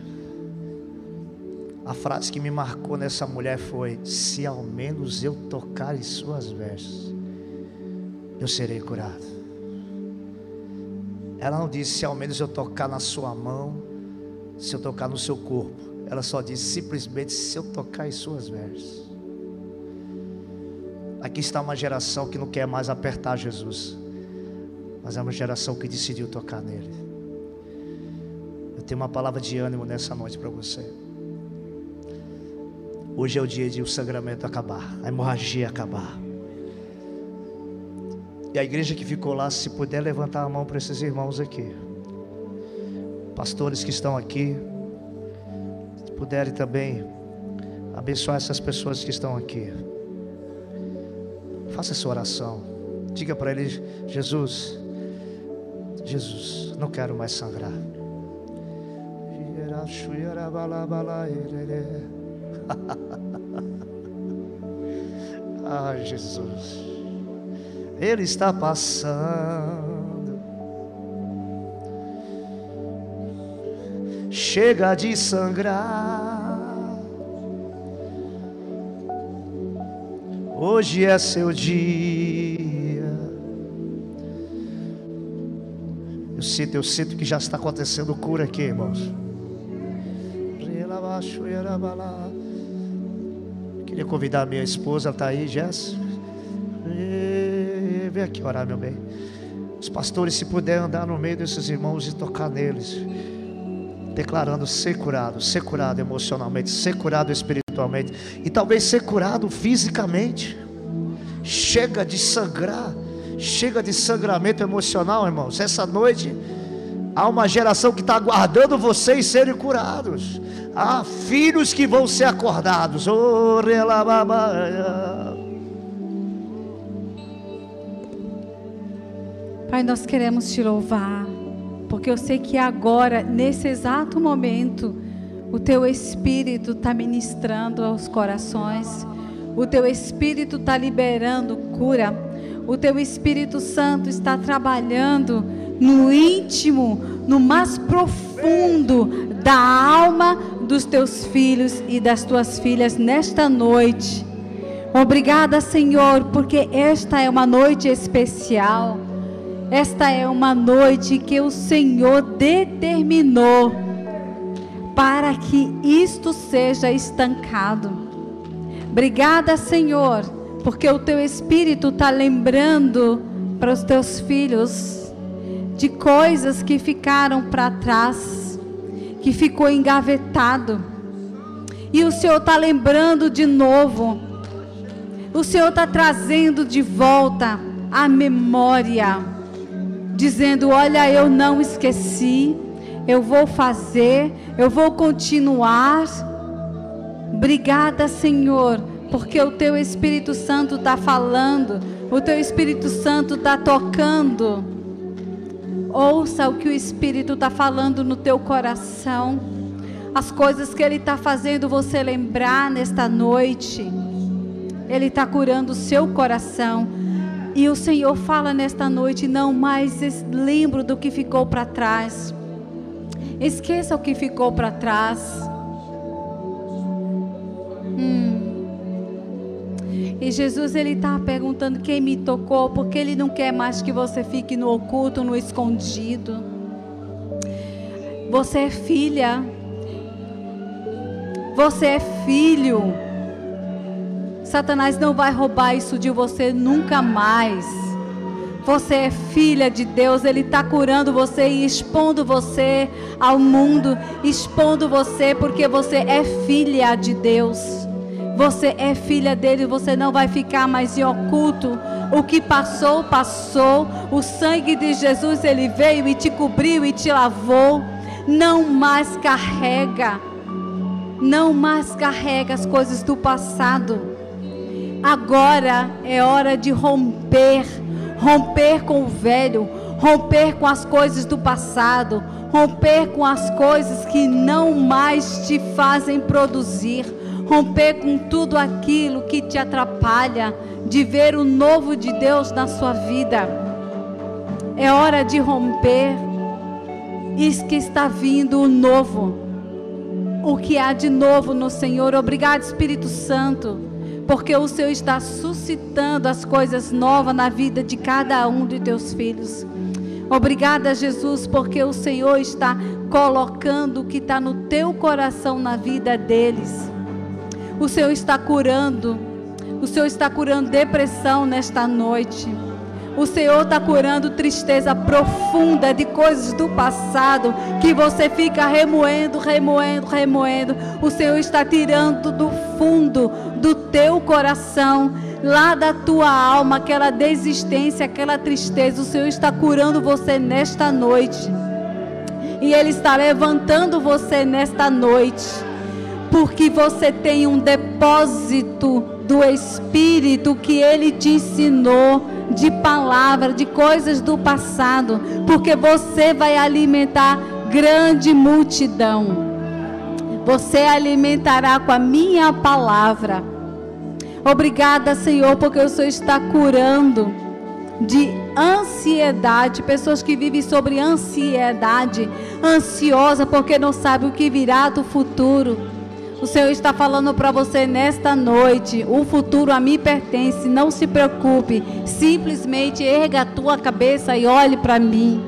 A frase que me marcou nessa mulher foi: Se ao menos eu tocar em suas vestes, eu serei curado. Ela não disse: Se ao menos eu tocar na sua mão, se eu tocar no seu corpo. Ela só disse simplesmente: Se eu tocar em suas vestes. Aqui está uma geração que não quer mais apertar Jesus, mas é uma geração que decidiu tocar nele tenho uma palavra de ânimo nessa noite para você. Hoje é o dia de o sangramento acabar, a hemorragia acabar. E a igreja que ficou lá, se puder levantar a mão para esses irmãos aqui, pastores que estão aqui, puderem também abençoar essas pessoas que estão aqui. Faça essa oração. Diga para eles: Jesus, Jesus, não quero mais sangrar. Ai, Jesus. Ele está passando. Chega de sangrar. Hoje é seu dia. Eu sinto, eu sinto que já está acontecendo cura aqui, irmãos. Queria convidar minha esposa, ela está aí, Jess. Vem aqui orar, meu bem. Os pastores, se puderem andar no meio desses irmãos e tocar neles, declarando ser curado, ser curado emocionalmente, ser curado espiritualmente e talvez ser curado fisicamente. Chega de sangrar, chega de sangramento emocional, irmãos. Essa noite há uma geração que está aguardando vocês serem curados. Há filhos que vão ser acordados. Oh, Pai, nós queremos te louvar, porque eu sei que agora, nesse exato momento, o teu Espírito está ministrando aos corações, o teu Espírito está liberando cura, o teu Espírito Santo está trabalhando no íntimo, no mais profundo da alma dos teus filhos e das tuas filhas nesta noite. Obrigada, Senhor, porque esta é uma noite especial. Esta é uma noite que o Senhor determinou para que isto seja estancado. Obrigada, Senhor, porque o teu Espírito está lembrando para os teus filhos de coisas que ficaram para trás, que ficou engavetado. E o Senhor está lembrando de novo. O Senhor está trazendo de volta a memória, dizendo: Olha, eu não esqueci, eu vou fazer, eu vou continuar. Obrigada, Senhor, porque o Teu Espírito Santo está falando, o Teu Espírito Santo está tocando. Ouça o que o Espírito está falando no teu coração, as coisas que Ele está fazendo você lembrar nesta noite. Ele está curando o seu coração. E o Senhor fala nesta noite: não mais lembro do que ficou para trás. Esqueça o que ficou para trás. Hum. E Jesus ele está perguntando quem me tocou, porque ele não quer mais que você fique no oculto, no escondido. Você é filha. Você é filho. Satanás não vai roubar isso de você nunca mais. Você é filha de Deus, Ele está curando você e expondo você ao mundo, expondo você porque você é filha de Deus. Você é filha dele, você não vai ficar mais em oculto. O que passou, passou. O sangue de Jesus, ele veio e te cobriu e te lavou. Não mais carrega. Não mais carrega as coisas do passado. Agora é hora de romper, romper com o velho, romper com as coisas do passado, romper com as coisas que não mais te fazem produzir, romper com tudo aquilo que te atrapalha de ver o novo de Deus na sua vida. É hora de romper. Isso que está vindo o novo. O que há de novo no Senhor. Obrigado, Espírito Santo porque o Senhor está suscitando as coisas novas na vida de cada um de teus filhos. Obrigada, Jesus, porque o Senhor está colocando o que está no teu coração na vida deles. O Senhor está curando, o Senhor está curando depressão nesta noite. O Senhor está curando tristeza profunda de coisas do passado que você fica remoendo, remoendo, remoendo. O Senhor está tirando do fundo do teu coração, lá da tua alma, aquela desistência, aquela tristeza. O Senhor está curando você nesta noite. E Ele está levantando você nesta noite. Porque você tem um depósito do Espírito que Ele te ensinou de palavra, de coisas do passado, porque você vai alimentar grande multidão. Você alimentará com a minha palavra. Obrigada, Senhor, porque o Senhor está curando de ansiedade, pessoas que vivem sobre ansiedade, ansiosa porque não sabe o que virá do futuro. O Senhor está falando para você nesta noite: o futuro a mim pertence, não se preocupe. Simplesmente erga a tua cabeça e olhe para mim.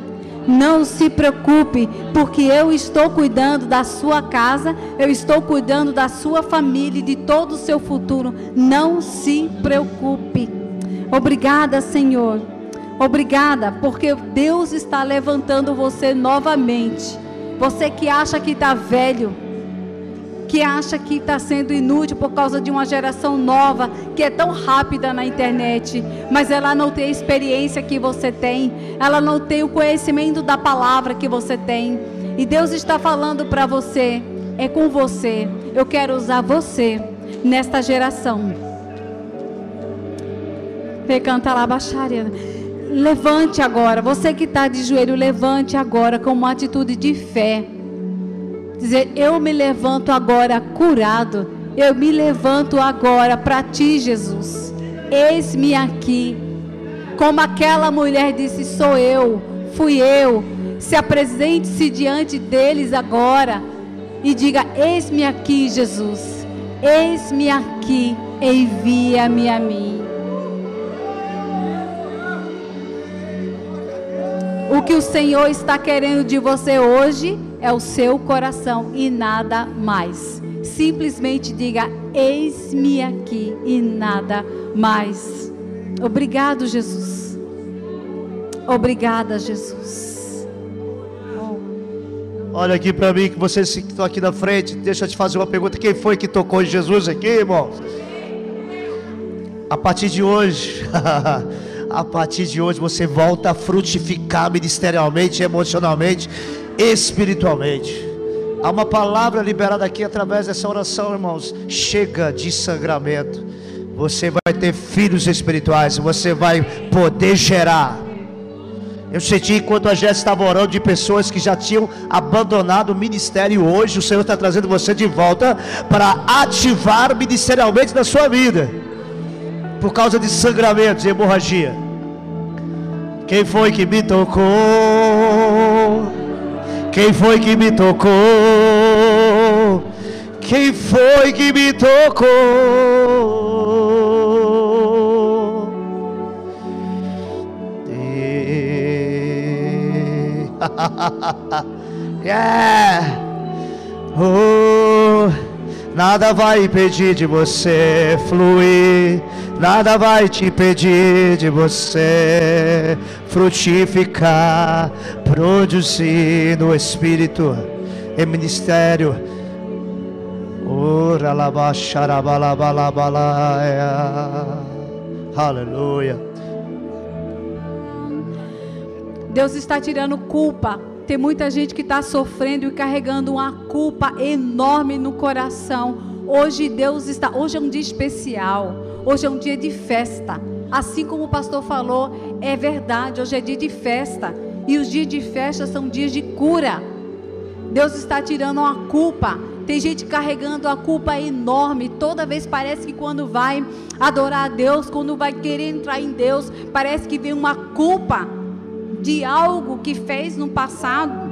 Não se preocupe, porque eu estou cuidando da sua casa, eu estou cuidando da sua família e de todo o seu futuro. Não se preocupe. Obrigada, Senhor. Obrigada, porque Deus está levantando você novamente. Você que acha que está velho que acha que está sendo inútil por causa de uma geração nova que é tão rápida na internet, mas ela não tem a experiência que você tem, ela não tem o conhecimento da palavra que você tem. E Deus está falando para você, é com você. Eu quero usar você nesta geração. Recanta lá, baixaria. Levante agora, você que está de joelho, levante agora com uma atitude de fé Dizer, eu me levanto agora curado. Eu me levanto agora para ti, Jesus. Eis-me aqui. Como aquela mulher disse: Sou eu, fui eu. Se apresente-se diante deles agora e diga: Eis-me aqui, Jesus. Eis-me aqui, envia-me a mim. O que o Senhor está querendo de você hoje é o seu coração e nada mais. Simplesmente diga: Eis-me aqui e nada mais. Obrigado, Jesus. Obrigada, Jesus. Olha aqui para mim, que vocês que estão aqui na frente. Deixa eu te fazer uma pergunta: quem foi que tocou em Jesus aqui, irmão? A partir de hoje, a partir de hoje você volta a frutificar ministerialmente, emocionalmente, espiritualmente. Há uma palavra liberada aqui através dessa oração, irmãos. Chega de sangramento. Você vai ter filhos espirituais. Você vai poder gerar. Eu senti enquanto a Jéssica estava orando de pessoas que já tinham abandonado o ministério. Hoje o Senhor está trazendo você de volta para ativar ministerialmente na sua vida. Por causa de sangramentos e hemorragia. Quem foi que me tocou? Quem foi que me tocou? Quem foi que me tocou? yeah. Oh, nada vai impedir de você fluir. Nada vai te impedir de você frutificar, produzir no Espírito, em ministério. Aleluia. Deus está tirando culpa. Tem muita gente que está sofrendo e carregando uma culpa enorme no coração. Hoje Deus está. Hoje é um dia especial. Hoje é um dia de festa. Assim como o pastor falou, é verdade, hoje é dia de festa. E os dias de festa são dias de cura. Deus está tirando uma culpa. Tem gente carregando a culpa enorme. Toda vez parece que quando vai adorar a Deus, quando vai querer entrar em Deus, parece que vem uma culpa de algo que fez no passado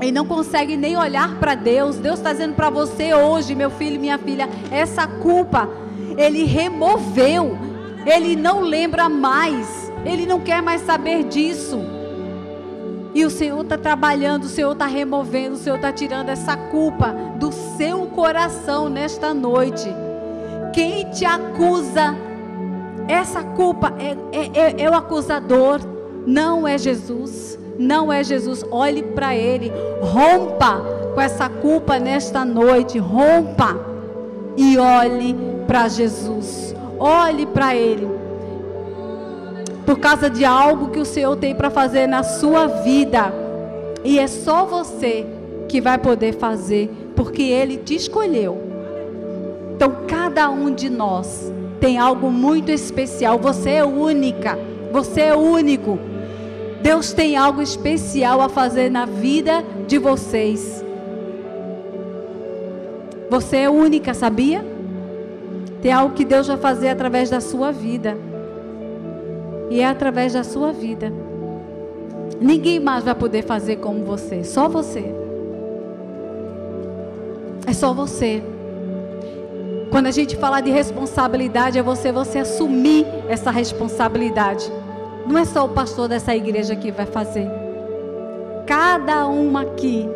e não consegue nem olhar para Deus. Deus está dizendo para você hoje, meu filho, minha filha, essa culpa ele removeu, ele não lembra mais, ele não quer mais saber disso. E o Senhor está trabalhando, o Senhor está removendo, o Senhor está tirando essa culpa do seu coração nesta noite. Quem te acusa, essa culpa é, é, é, é o acusador, não é Jesus. Não é Jesus. Olhe para Ele, rompa com essa culpa nesta noite, rompa e olhe para Jesus. Olhe para Ele. Por causa de algo que o Senhor tem para fazer na sua vida. E é só você que vai poder fazer, porque Ele te escolheu. Então, cada um de nós tem algo muito especial. Você é única. Você é único. Deus tem algo especial a fazer na vida de vocês. Você é única, sabia? Tem algo que Deus vai fazer através da sua vida. E é através da sua vida. Ninguém mais vai poder fazer como você, só você. É só você. Quando a gente fala de responsabilidade, é você você assumir essa responsabilidade. Não é só o pastor dessa igreja que vai fazer. Cada um aqui,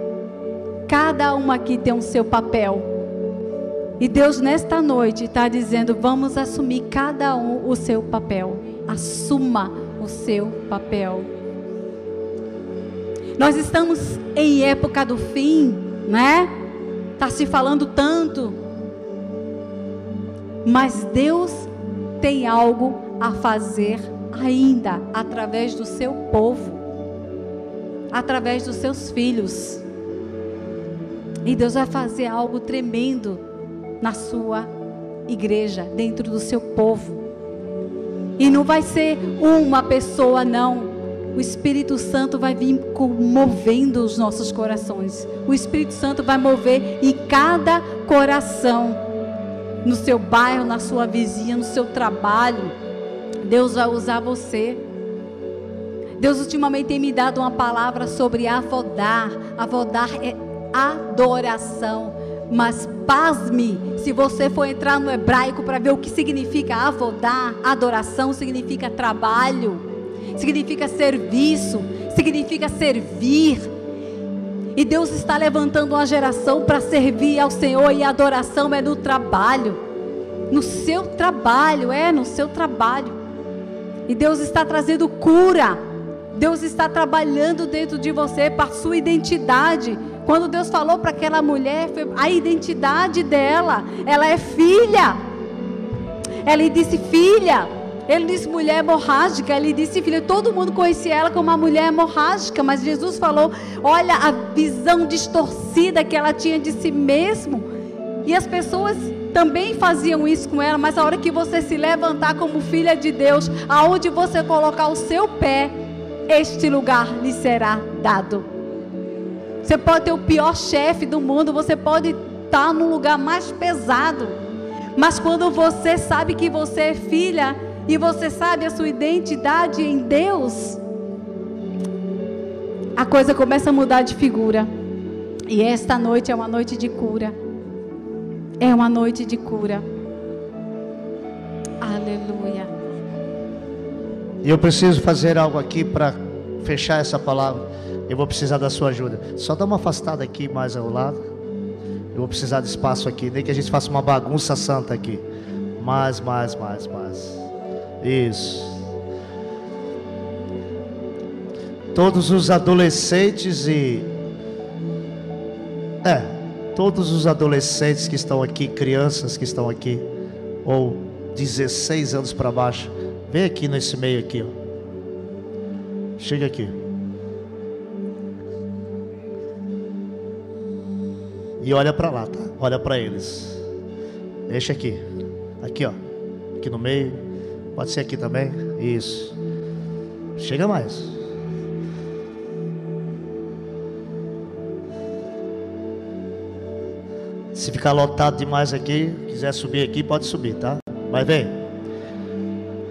cada um aqui tem o seu papel. E Deus, nesta noite, está dizendo: vamos assumir cada um o seu papel. Assuma o seu papel. Nós estamos em época do fim, né? Está se falando tanto. Mas Deus tem algo a fazer ainda através do seu povo, através dos seus filhos. E Deus vai fazer algo tremendo na sua igreja, dentro do seu povo. E não vai ser uma pessoa, não. O Espírito Santo vai vir movendo os nossos corações. O Espírito Santo vai mover em cada coração, no seu bairro, na sua vizinha, no seu trabalho. Deus vai usar você. Deus ultimamente tem me dado uma palavra sobre avodar. Avodar é adoração. Mas pasme, se você for entrar no hebraico para ver o que significa avodar, adoração significa trabalho, significa serviço, significa servir. E Deus está levantando uma geração para servir ao Senhor e a adoração é no trabalho. No seu trabalho, é no seu trabalho. E Deus está trazendo cura. Deus está trabalhando dentro de você para sua identidade Quando Deus falou para aquela mulher, a identidade dela, ela é filha. Ela disse filha. Ele disse mulher hemorrágica. Ele disse filha. Todo mundo conhecia ela como uma mulher hemorrágica. Mas Jesus falou: olha a visão distorcida que ela tinha de si mesmo. E as pessoas também faziam isso com ela. Mas a hora que você se levantar como filha de Deus, aonde você colocar o seu pé, este lugar lhe será dado. Você pode ter o pior chefe do mundo, você pode estar no lugar mais pesado. Mas quando você sabe que você é filha e você sabe a sua identidade em Deus, a coisa começa a mudar de figura. E esta noite é uma noite de cura. É uma noite de cura. Aleluia. Eu preciso fazer algo aqui para fechar essa palavra. Eu vou precisar da sua ajuda. Só dá uma afastada aqui mais ao lado. Eu vou precisar de espaço aqui. Nem que a gente faça uma bagunça santa aqui. Mais, mais, mais, mais. Isso. Todos os adolescentes e. É, todos os adolescentes que estão aqui, crianças que estão aqui, ou 16 anos para baixo, vem aqui nesse meio aqui, ó. Chega aqui. E olha para lá, tá? Olha para eles. Deixa aqui. Aqui, ó. Aqui no meio. Pode ser aqui também. Isso. Chega mais. Se ficar lotado demais aqui, quiser subir aqui, pode subir, tá? Mas vem.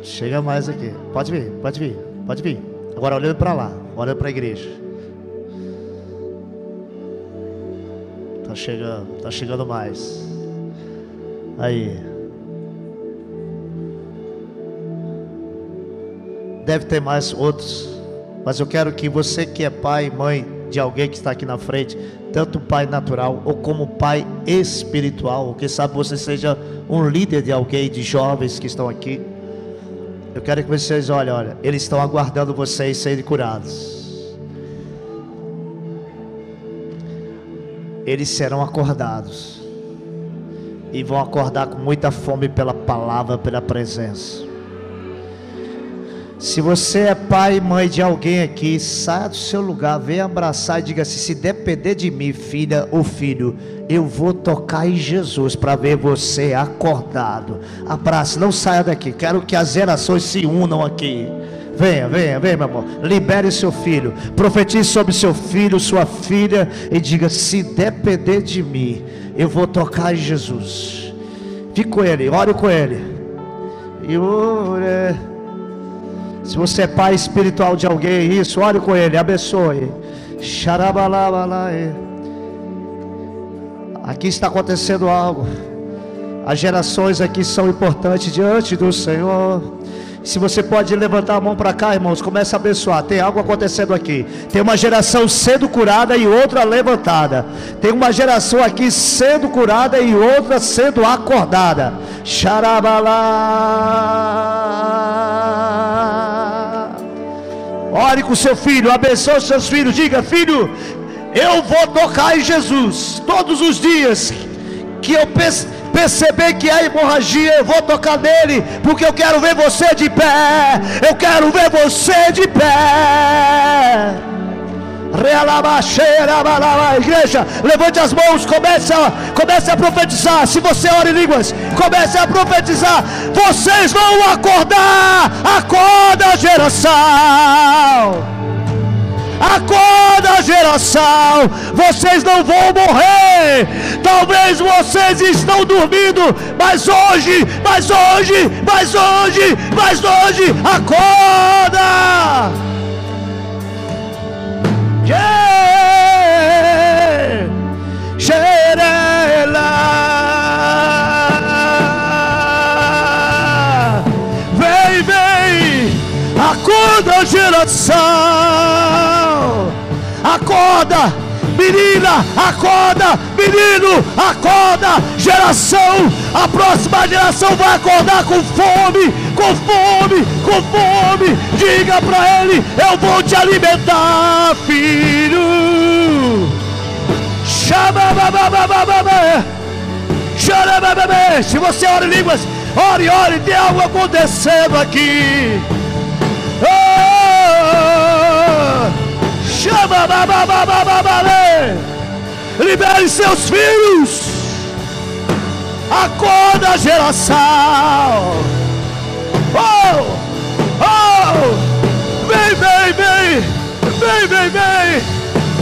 Chega mais aqui. Pode vir, pode vir, pode vir. Agora olhando para lá, olhando para a igreja. Tá chegando, tá chegando mais. Aí. Deve ter mais outros, mas eu quero que você que é pai e mãe de alguém que está aqui na frente, tanto pai natural ou como pai espiritual, quem sabe você seja um líder de alguém, de jovens que estão aqui. Eu quero que vocês olhem, olha, eles estão aguardando vocês serem curados. eles serão acordados. E vão acordar com muita fome pela palavra, pela presença. Se você é pai e mãe de alguém aqui, saia do seu lugar, venha abraçar e diga assim: se depender de mim, filha ou filho, eu vou tocar em Jesus para ver você acordado. Abraça, não saia daqui. Quero que as gerações se unam aqui. Venha, venha, venha, meu amor. Libere seu filho. Profetize sobre seu filho, sua filha. E diga: se depender de mim, eu vou tocar em Jesus. Fique com ele, ore com ele. E ore. Se você é pai espiritual de alguém, isso, ore com ele, abençoe. Aqui está acontecendo algo. As gerações aqui são importantes diante do Senhor. Se você pode levantar a mão para cá, irmãos, comece a abençoar. Tem algo acontecendo aqui. Tem uma geração sendo curada e outra levantada. Tem uma geração aqui sendo curada e outra sendo acordada. Xarabalá. Ore com seu filho, abençoe seus filhos. Diga, filho, eu vou tocar em Jesus todos os dias que eu perceber que há hemorragia, eu vou tocar nele, porque eu quero ver você de pé. Eu quero ver você de pé. Igreja, levante as mãos, comece a, comece a profetizar. Se você ora em línguas, comece a profetizar. Vocês vão acordar, acorda geração. Acorda, geração! Vocês não vão morrer! Talvez vocês estão dormindo, mas hoje, mas hoje, mas hoje, mas hoje, acorda! Yeah! Xerela! Vem, vem! Acorda, geração! acorda, menina, acorda, menino, acorda, geração, a próxima geração vai acordar com fome, com fome, com fome. Diga para ele: Eu vou te alimentar, filho. Chama, Se você ora em línguas, ore, ore, tem algo acontecendo aqui. Oh! Chama, libere seus filhos. Acorda geração. Oh, oh, vem, vem, vem, vem, vem, vem.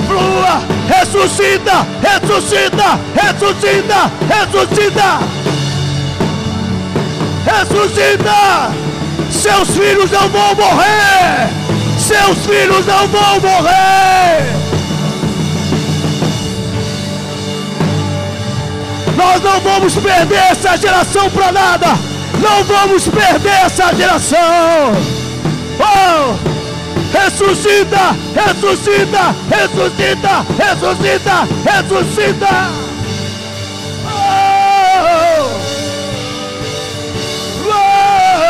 Flua, ressuscita, ressuscita, ressuscita, ressuscita. Ressuscita. Seus filhos não vão morrer. Seus filhos não vão morrer. Nós não vamos perder essa geração para nada. Não vamos perder essa geração. Oh! Ressuscita, ressuscita, ressuscita, ressuscita, ressuscita. Oh! Oh!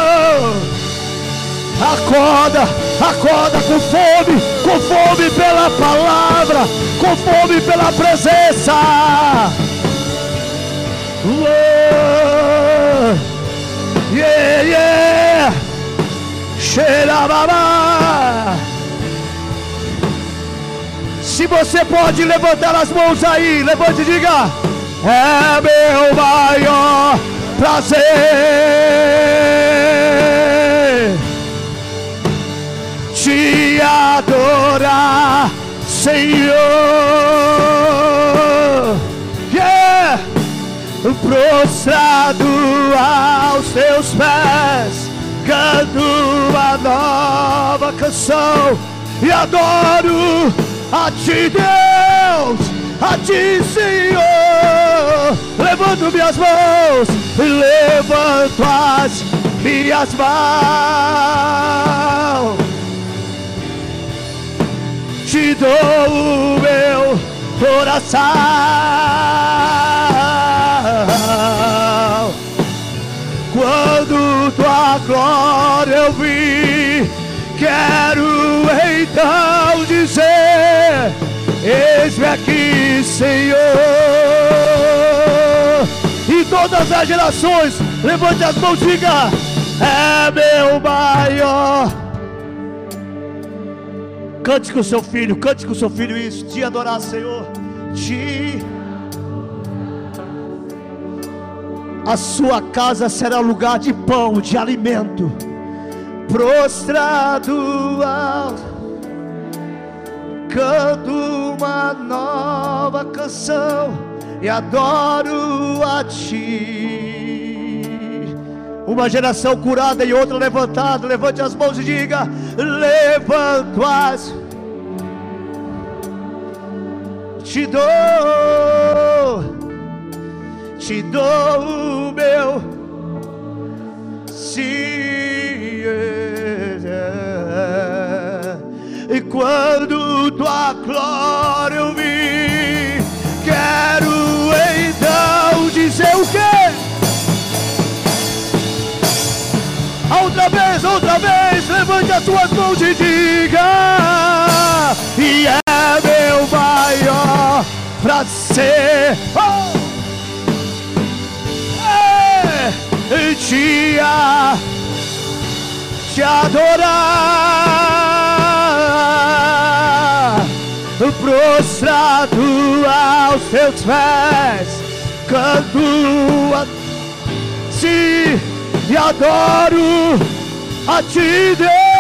Acorda, acorda com fome, com fome pela palavra, com fome pela presença. Uou! Yeah, yeah! Se você pode levantar as mãos aí, levante e diga: É meu maior prazer te adorar, Senhor. Prostrado aos teus pés, canto uma nova canção. E adoro a ti, Deus, a ti, Senhor. Levanto minhas mãos, levanto as minhas mãos, te dou o meu coração. Quando tua glória eu vi, quero então dizer: Eis-me aqui, Senhor. E todas as gerações, levante as mãos e diga: É meu maior. Cante com seu filho, cante com seu filho isso, te adorar, Senhor. Te a sua casa será lugar de pão, de alimento. Prostrado ao canto uma nova canção e adoro a ti. Uma geração curada e outra levantada. Levante as mãos e diga: Levanto as. Te dou te dou o meu sim. E quando tua glória eu vi, as tuas mãos e diga: E é meu maior prazer. Oh! te, a, te adorar, prostrado aos teus pés, canto a ti e adoro a ti, Deus.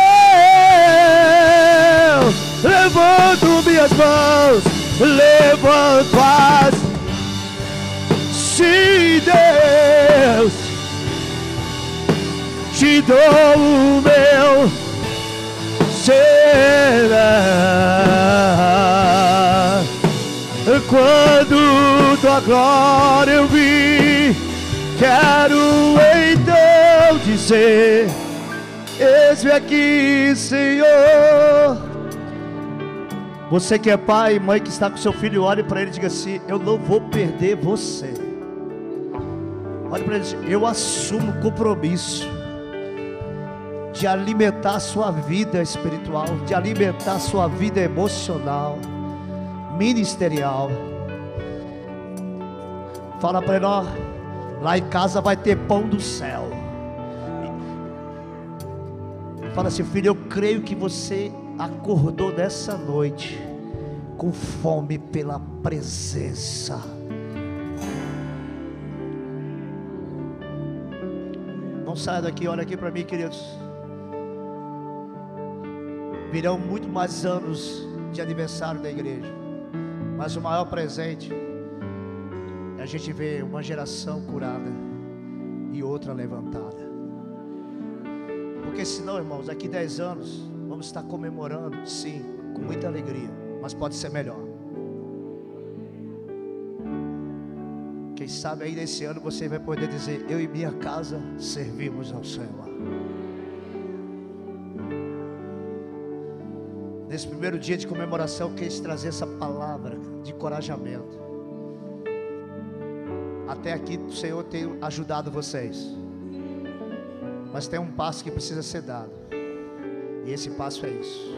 Levanto minhas mãos, levanto as sim, Deus te dou o meu ser. Quando tua glória eu vi, quero então dizer: Eis-me aqui, Senhor. Você que é pai e mãe que está com seu filho, olhe para ele e diga assim: Eu não vou perder você. Olhe para ele e diga: Eu assumo compromisso de alimentar a sua vida espiritual, de alimentar a sua vida emocional, ministerial. Fala para ele, ó, lá em casa vai ter pão do céu. Fala assim, filho, eu creio que você acordou nessa noite com fome pela presença. Não saia daqui, olha aqui para mim, queridos. Virão muito mais anos de aniversário da igreja, mas o maior presente é a gente ver uma geração curada e outra levantada. Porque senão, irmãos, daqui 10 anos vamos estar comemorando, sim, com muita alegria, mas pode ser melhor. Quem sabe aí nesse ano você vai poder dizer: Eu e minha casa servimos ao Senhor. Nesse primeiro dia de comemoração, quis trazer essa palavra de encorajamento. Até aqui o Senhor tem ajudado vocês. Mas tem um passo que precisa ser dado. E esse passo é isso.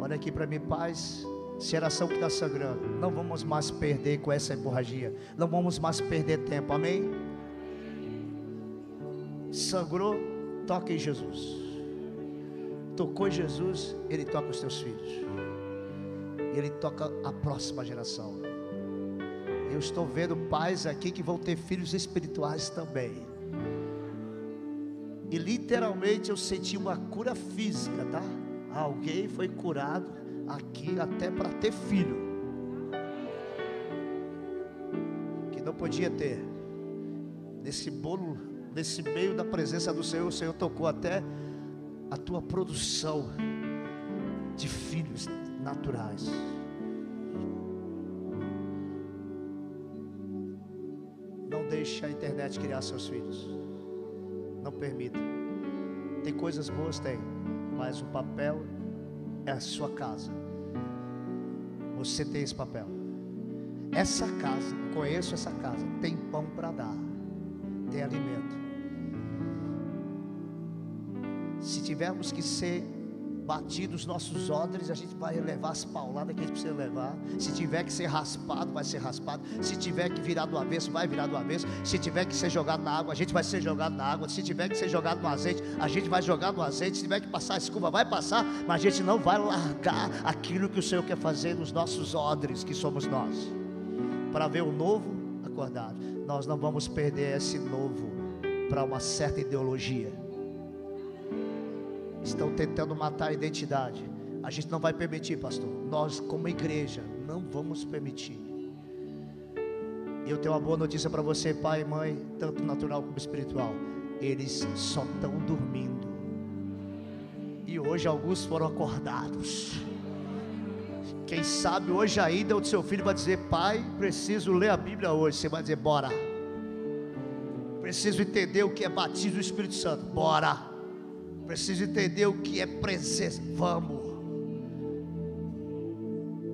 Olha aqui para mim, paz. Geração que está sangrando. Não vamos mais perder com essa hemorragia. Não vamos mais perder tempo. Amém? Sangrou, toca em Jesus. Tocou em Jesus, Ele toca os teus filhos. Ele toca a próxima geração. Eu estou vendo pais aqui que vão ter filhos espirituais também. E literalmente eu senti uma cura física, tá? Alguém foi curado aqui até para ter filho. Que não podia ter. Nesse bolo, nesse meio da presença do Senhor, o Senhor tocou até a tua produção de filhos naturais. Não deixe a internet criar seus filhos. Permita. Tem coisas boas, tem, mas o papel é a sua casa. Você tem esse papel. Essa casa, conheço essa casa, tem pão para dar, tem alimento. Se tivermos que ser batido os nossos odres, a gente vai levar as pauladas que a gente precisa levar. Se tiver que ser raspado, vai ser raspado. Se tiver que virar do avesso, vai virar do avesso. Se tiver que ser jogado na água, a gente vai ser jogado na água. Se tiver que ser jogado no azeite, a gente vai jogar no azeite. Se tiver que passar a escova, vai passar. Mas a gente não vai largar aquilo que o Senhor quer fazer nos nossos odres, que somos nós, para ver o novo acordado. Nós não vamos perder esse novo para uma certa ideologia estão tentando matar a identidade. A gente não vai permitir, pastor. Nós, como igreja, não vamos permitir. E eu tenho uma boa notícia para você, pai e mãe, tanto natural como espiritual. Eles só estão dormindo. E hoje alguns foram acordados. Quem sabe hoje ainda o seu filho vai dizer: Pai, preciso ler a Bíblia hoje. Você vai dizer: Bora. Preciso entender o que é batismo do Espírito Santo. Bora. Preciso entender o que é presença. Vamos.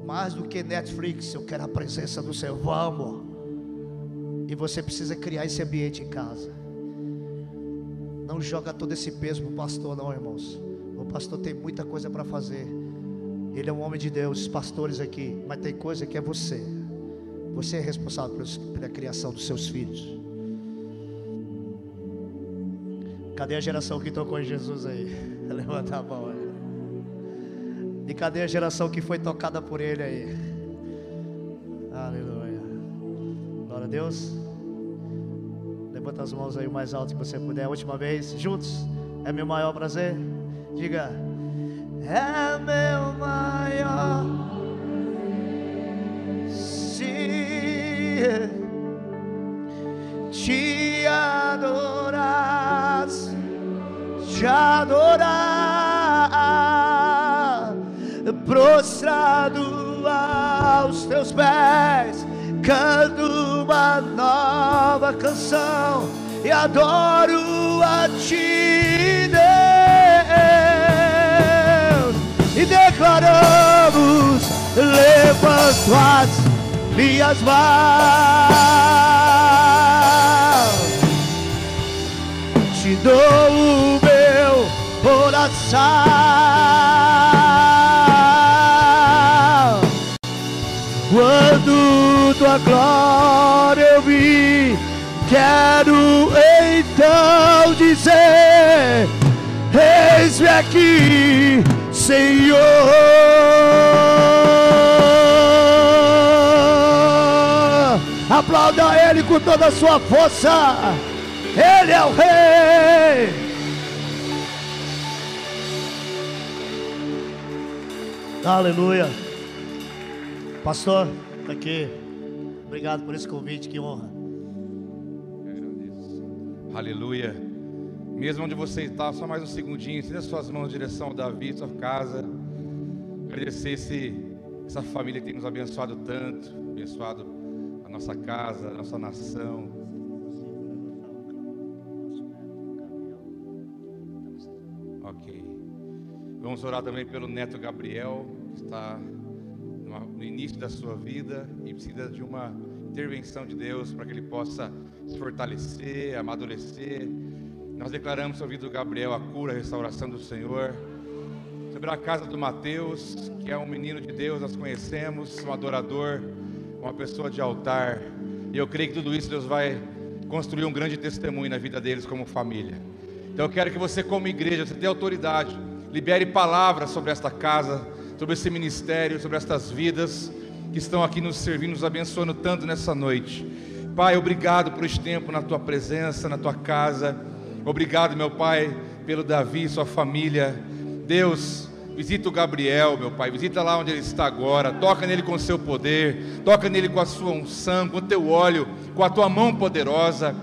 Mais do que Netflix, eu quero a presença do Senhor. Vamos. E você precisa criar esse ambiente em casa. Não joga todo esse peso para o pastor, não, irmãos. O pastor tem muita coisa para fazer. Ele é um homem de Deus, os pastores aqui. Mas tem coisa que é você. Você é responsável pela criação dos seus filhos. Cadê a geração que tocou em Jesus aí? Levanta a mão. E cadê a geração que foi tocada por Ele aí? Aleluia. Glória a Deus. Levanta as mãos aí o mais alto que você puder. A última vez, juntos. É meu maior prazer. Diga. É meu maior. Sim. Te adorar te adorar, prostrado aos teus pés, canto uma nova canção e adoro a ti, Deus, e declaramos: levanto as minhas mãos, te dou coração. Quando tua glória quero então dizer: Eis-me aqui, Senhor. Aplauda Ele com toda a sua força. Ele é o Rei. Aleluia. Pastor, tá aqui. Obrigado por esse convite, que honra. Aleluia. Mesmo onde você está, só mais um segundinho, estenda suas mãos em direção ao Davi, sua casa. Agradecer esse, essa família que tem nos abençoado tanto, abençoado a nossa casa, a nossa nação. Vamos orar também pelo neto Gabriel, que está no início da sua vida e precisa de uma intervenção de Deus para que ele possa se fortalecer, amadurecer. Nós declaramos sobre o Gabriel a cura, a restauração do Senhor. Sobre a casa do Mateus, que é um menino de Deus, nós conhecemos, um adorador, uma pessoa de altar. E eu creio que tudo isso Deus vai construir um grande testemunho na vida deles como família. Então eu quero que você, como igreja, você tenha autoridade, libere palavras sobre esta casa, sobre esse ministério, sobre estas vidas que estão aqui nos servindo, nos abençoando tanto nessa noite. Pai, obrigado por este tempo na tua presença, na tua casa. Obrigado, meu Pai, pelo Davi e sua família. Deus, visita o Gabriel, meu Pai, visita lá onde ele está agora. Toca nele com o seu poder, toca nele com a sua unção, com o teu óleo, com a tua mão poderosa.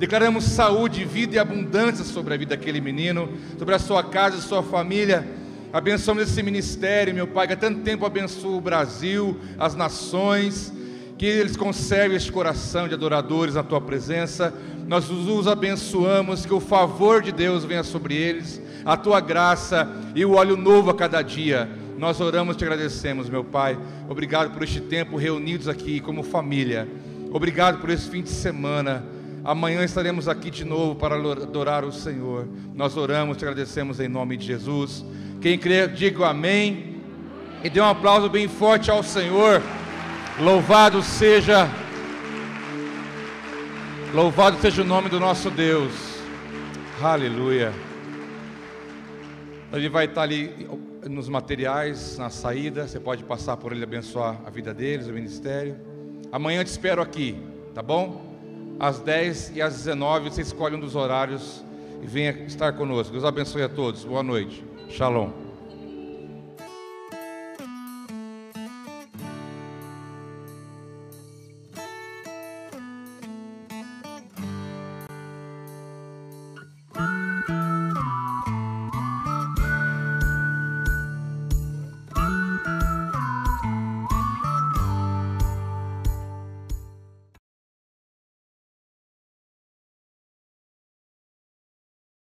Declaramos saúde, vida e abundância sobre a vida daquele menino, sobre a sua casa sua família. Abençoamos esse ministério, meu Pai, que há tanto tempo abençoa o Brasil, as nações, que eles conservem este coração de adoradores na tua presença. Nós os abençoamos, que o favor de Deus venha sobre eles, a tua graça e o óleo novo a cada dia. Nós oramos e te agradecemos, meu Pai. Obrigado por este tempo reunidos aqui como família. Obrigado por esse fim de semana. Amanhã estaremos aqui de novo para adorar o Senhor. Nós oramos, te agradecemos em nome de Jesus. Quem crê, diga amém. E dê um aplauso bem forte ao Senhor. Louvado seja. Louvado seja o nome do nosso Deus. Aleluia. Ele vai estar ali nos materiais, na saída. Você pode passar por ele abençoar a vida deles, o ministério. Amanhã te espero aqui, tá bom? Às 10 e às 19 você escolhe um dos horários e venha estar conosco. Deus abençoe a todos. Boa noite. Shalom.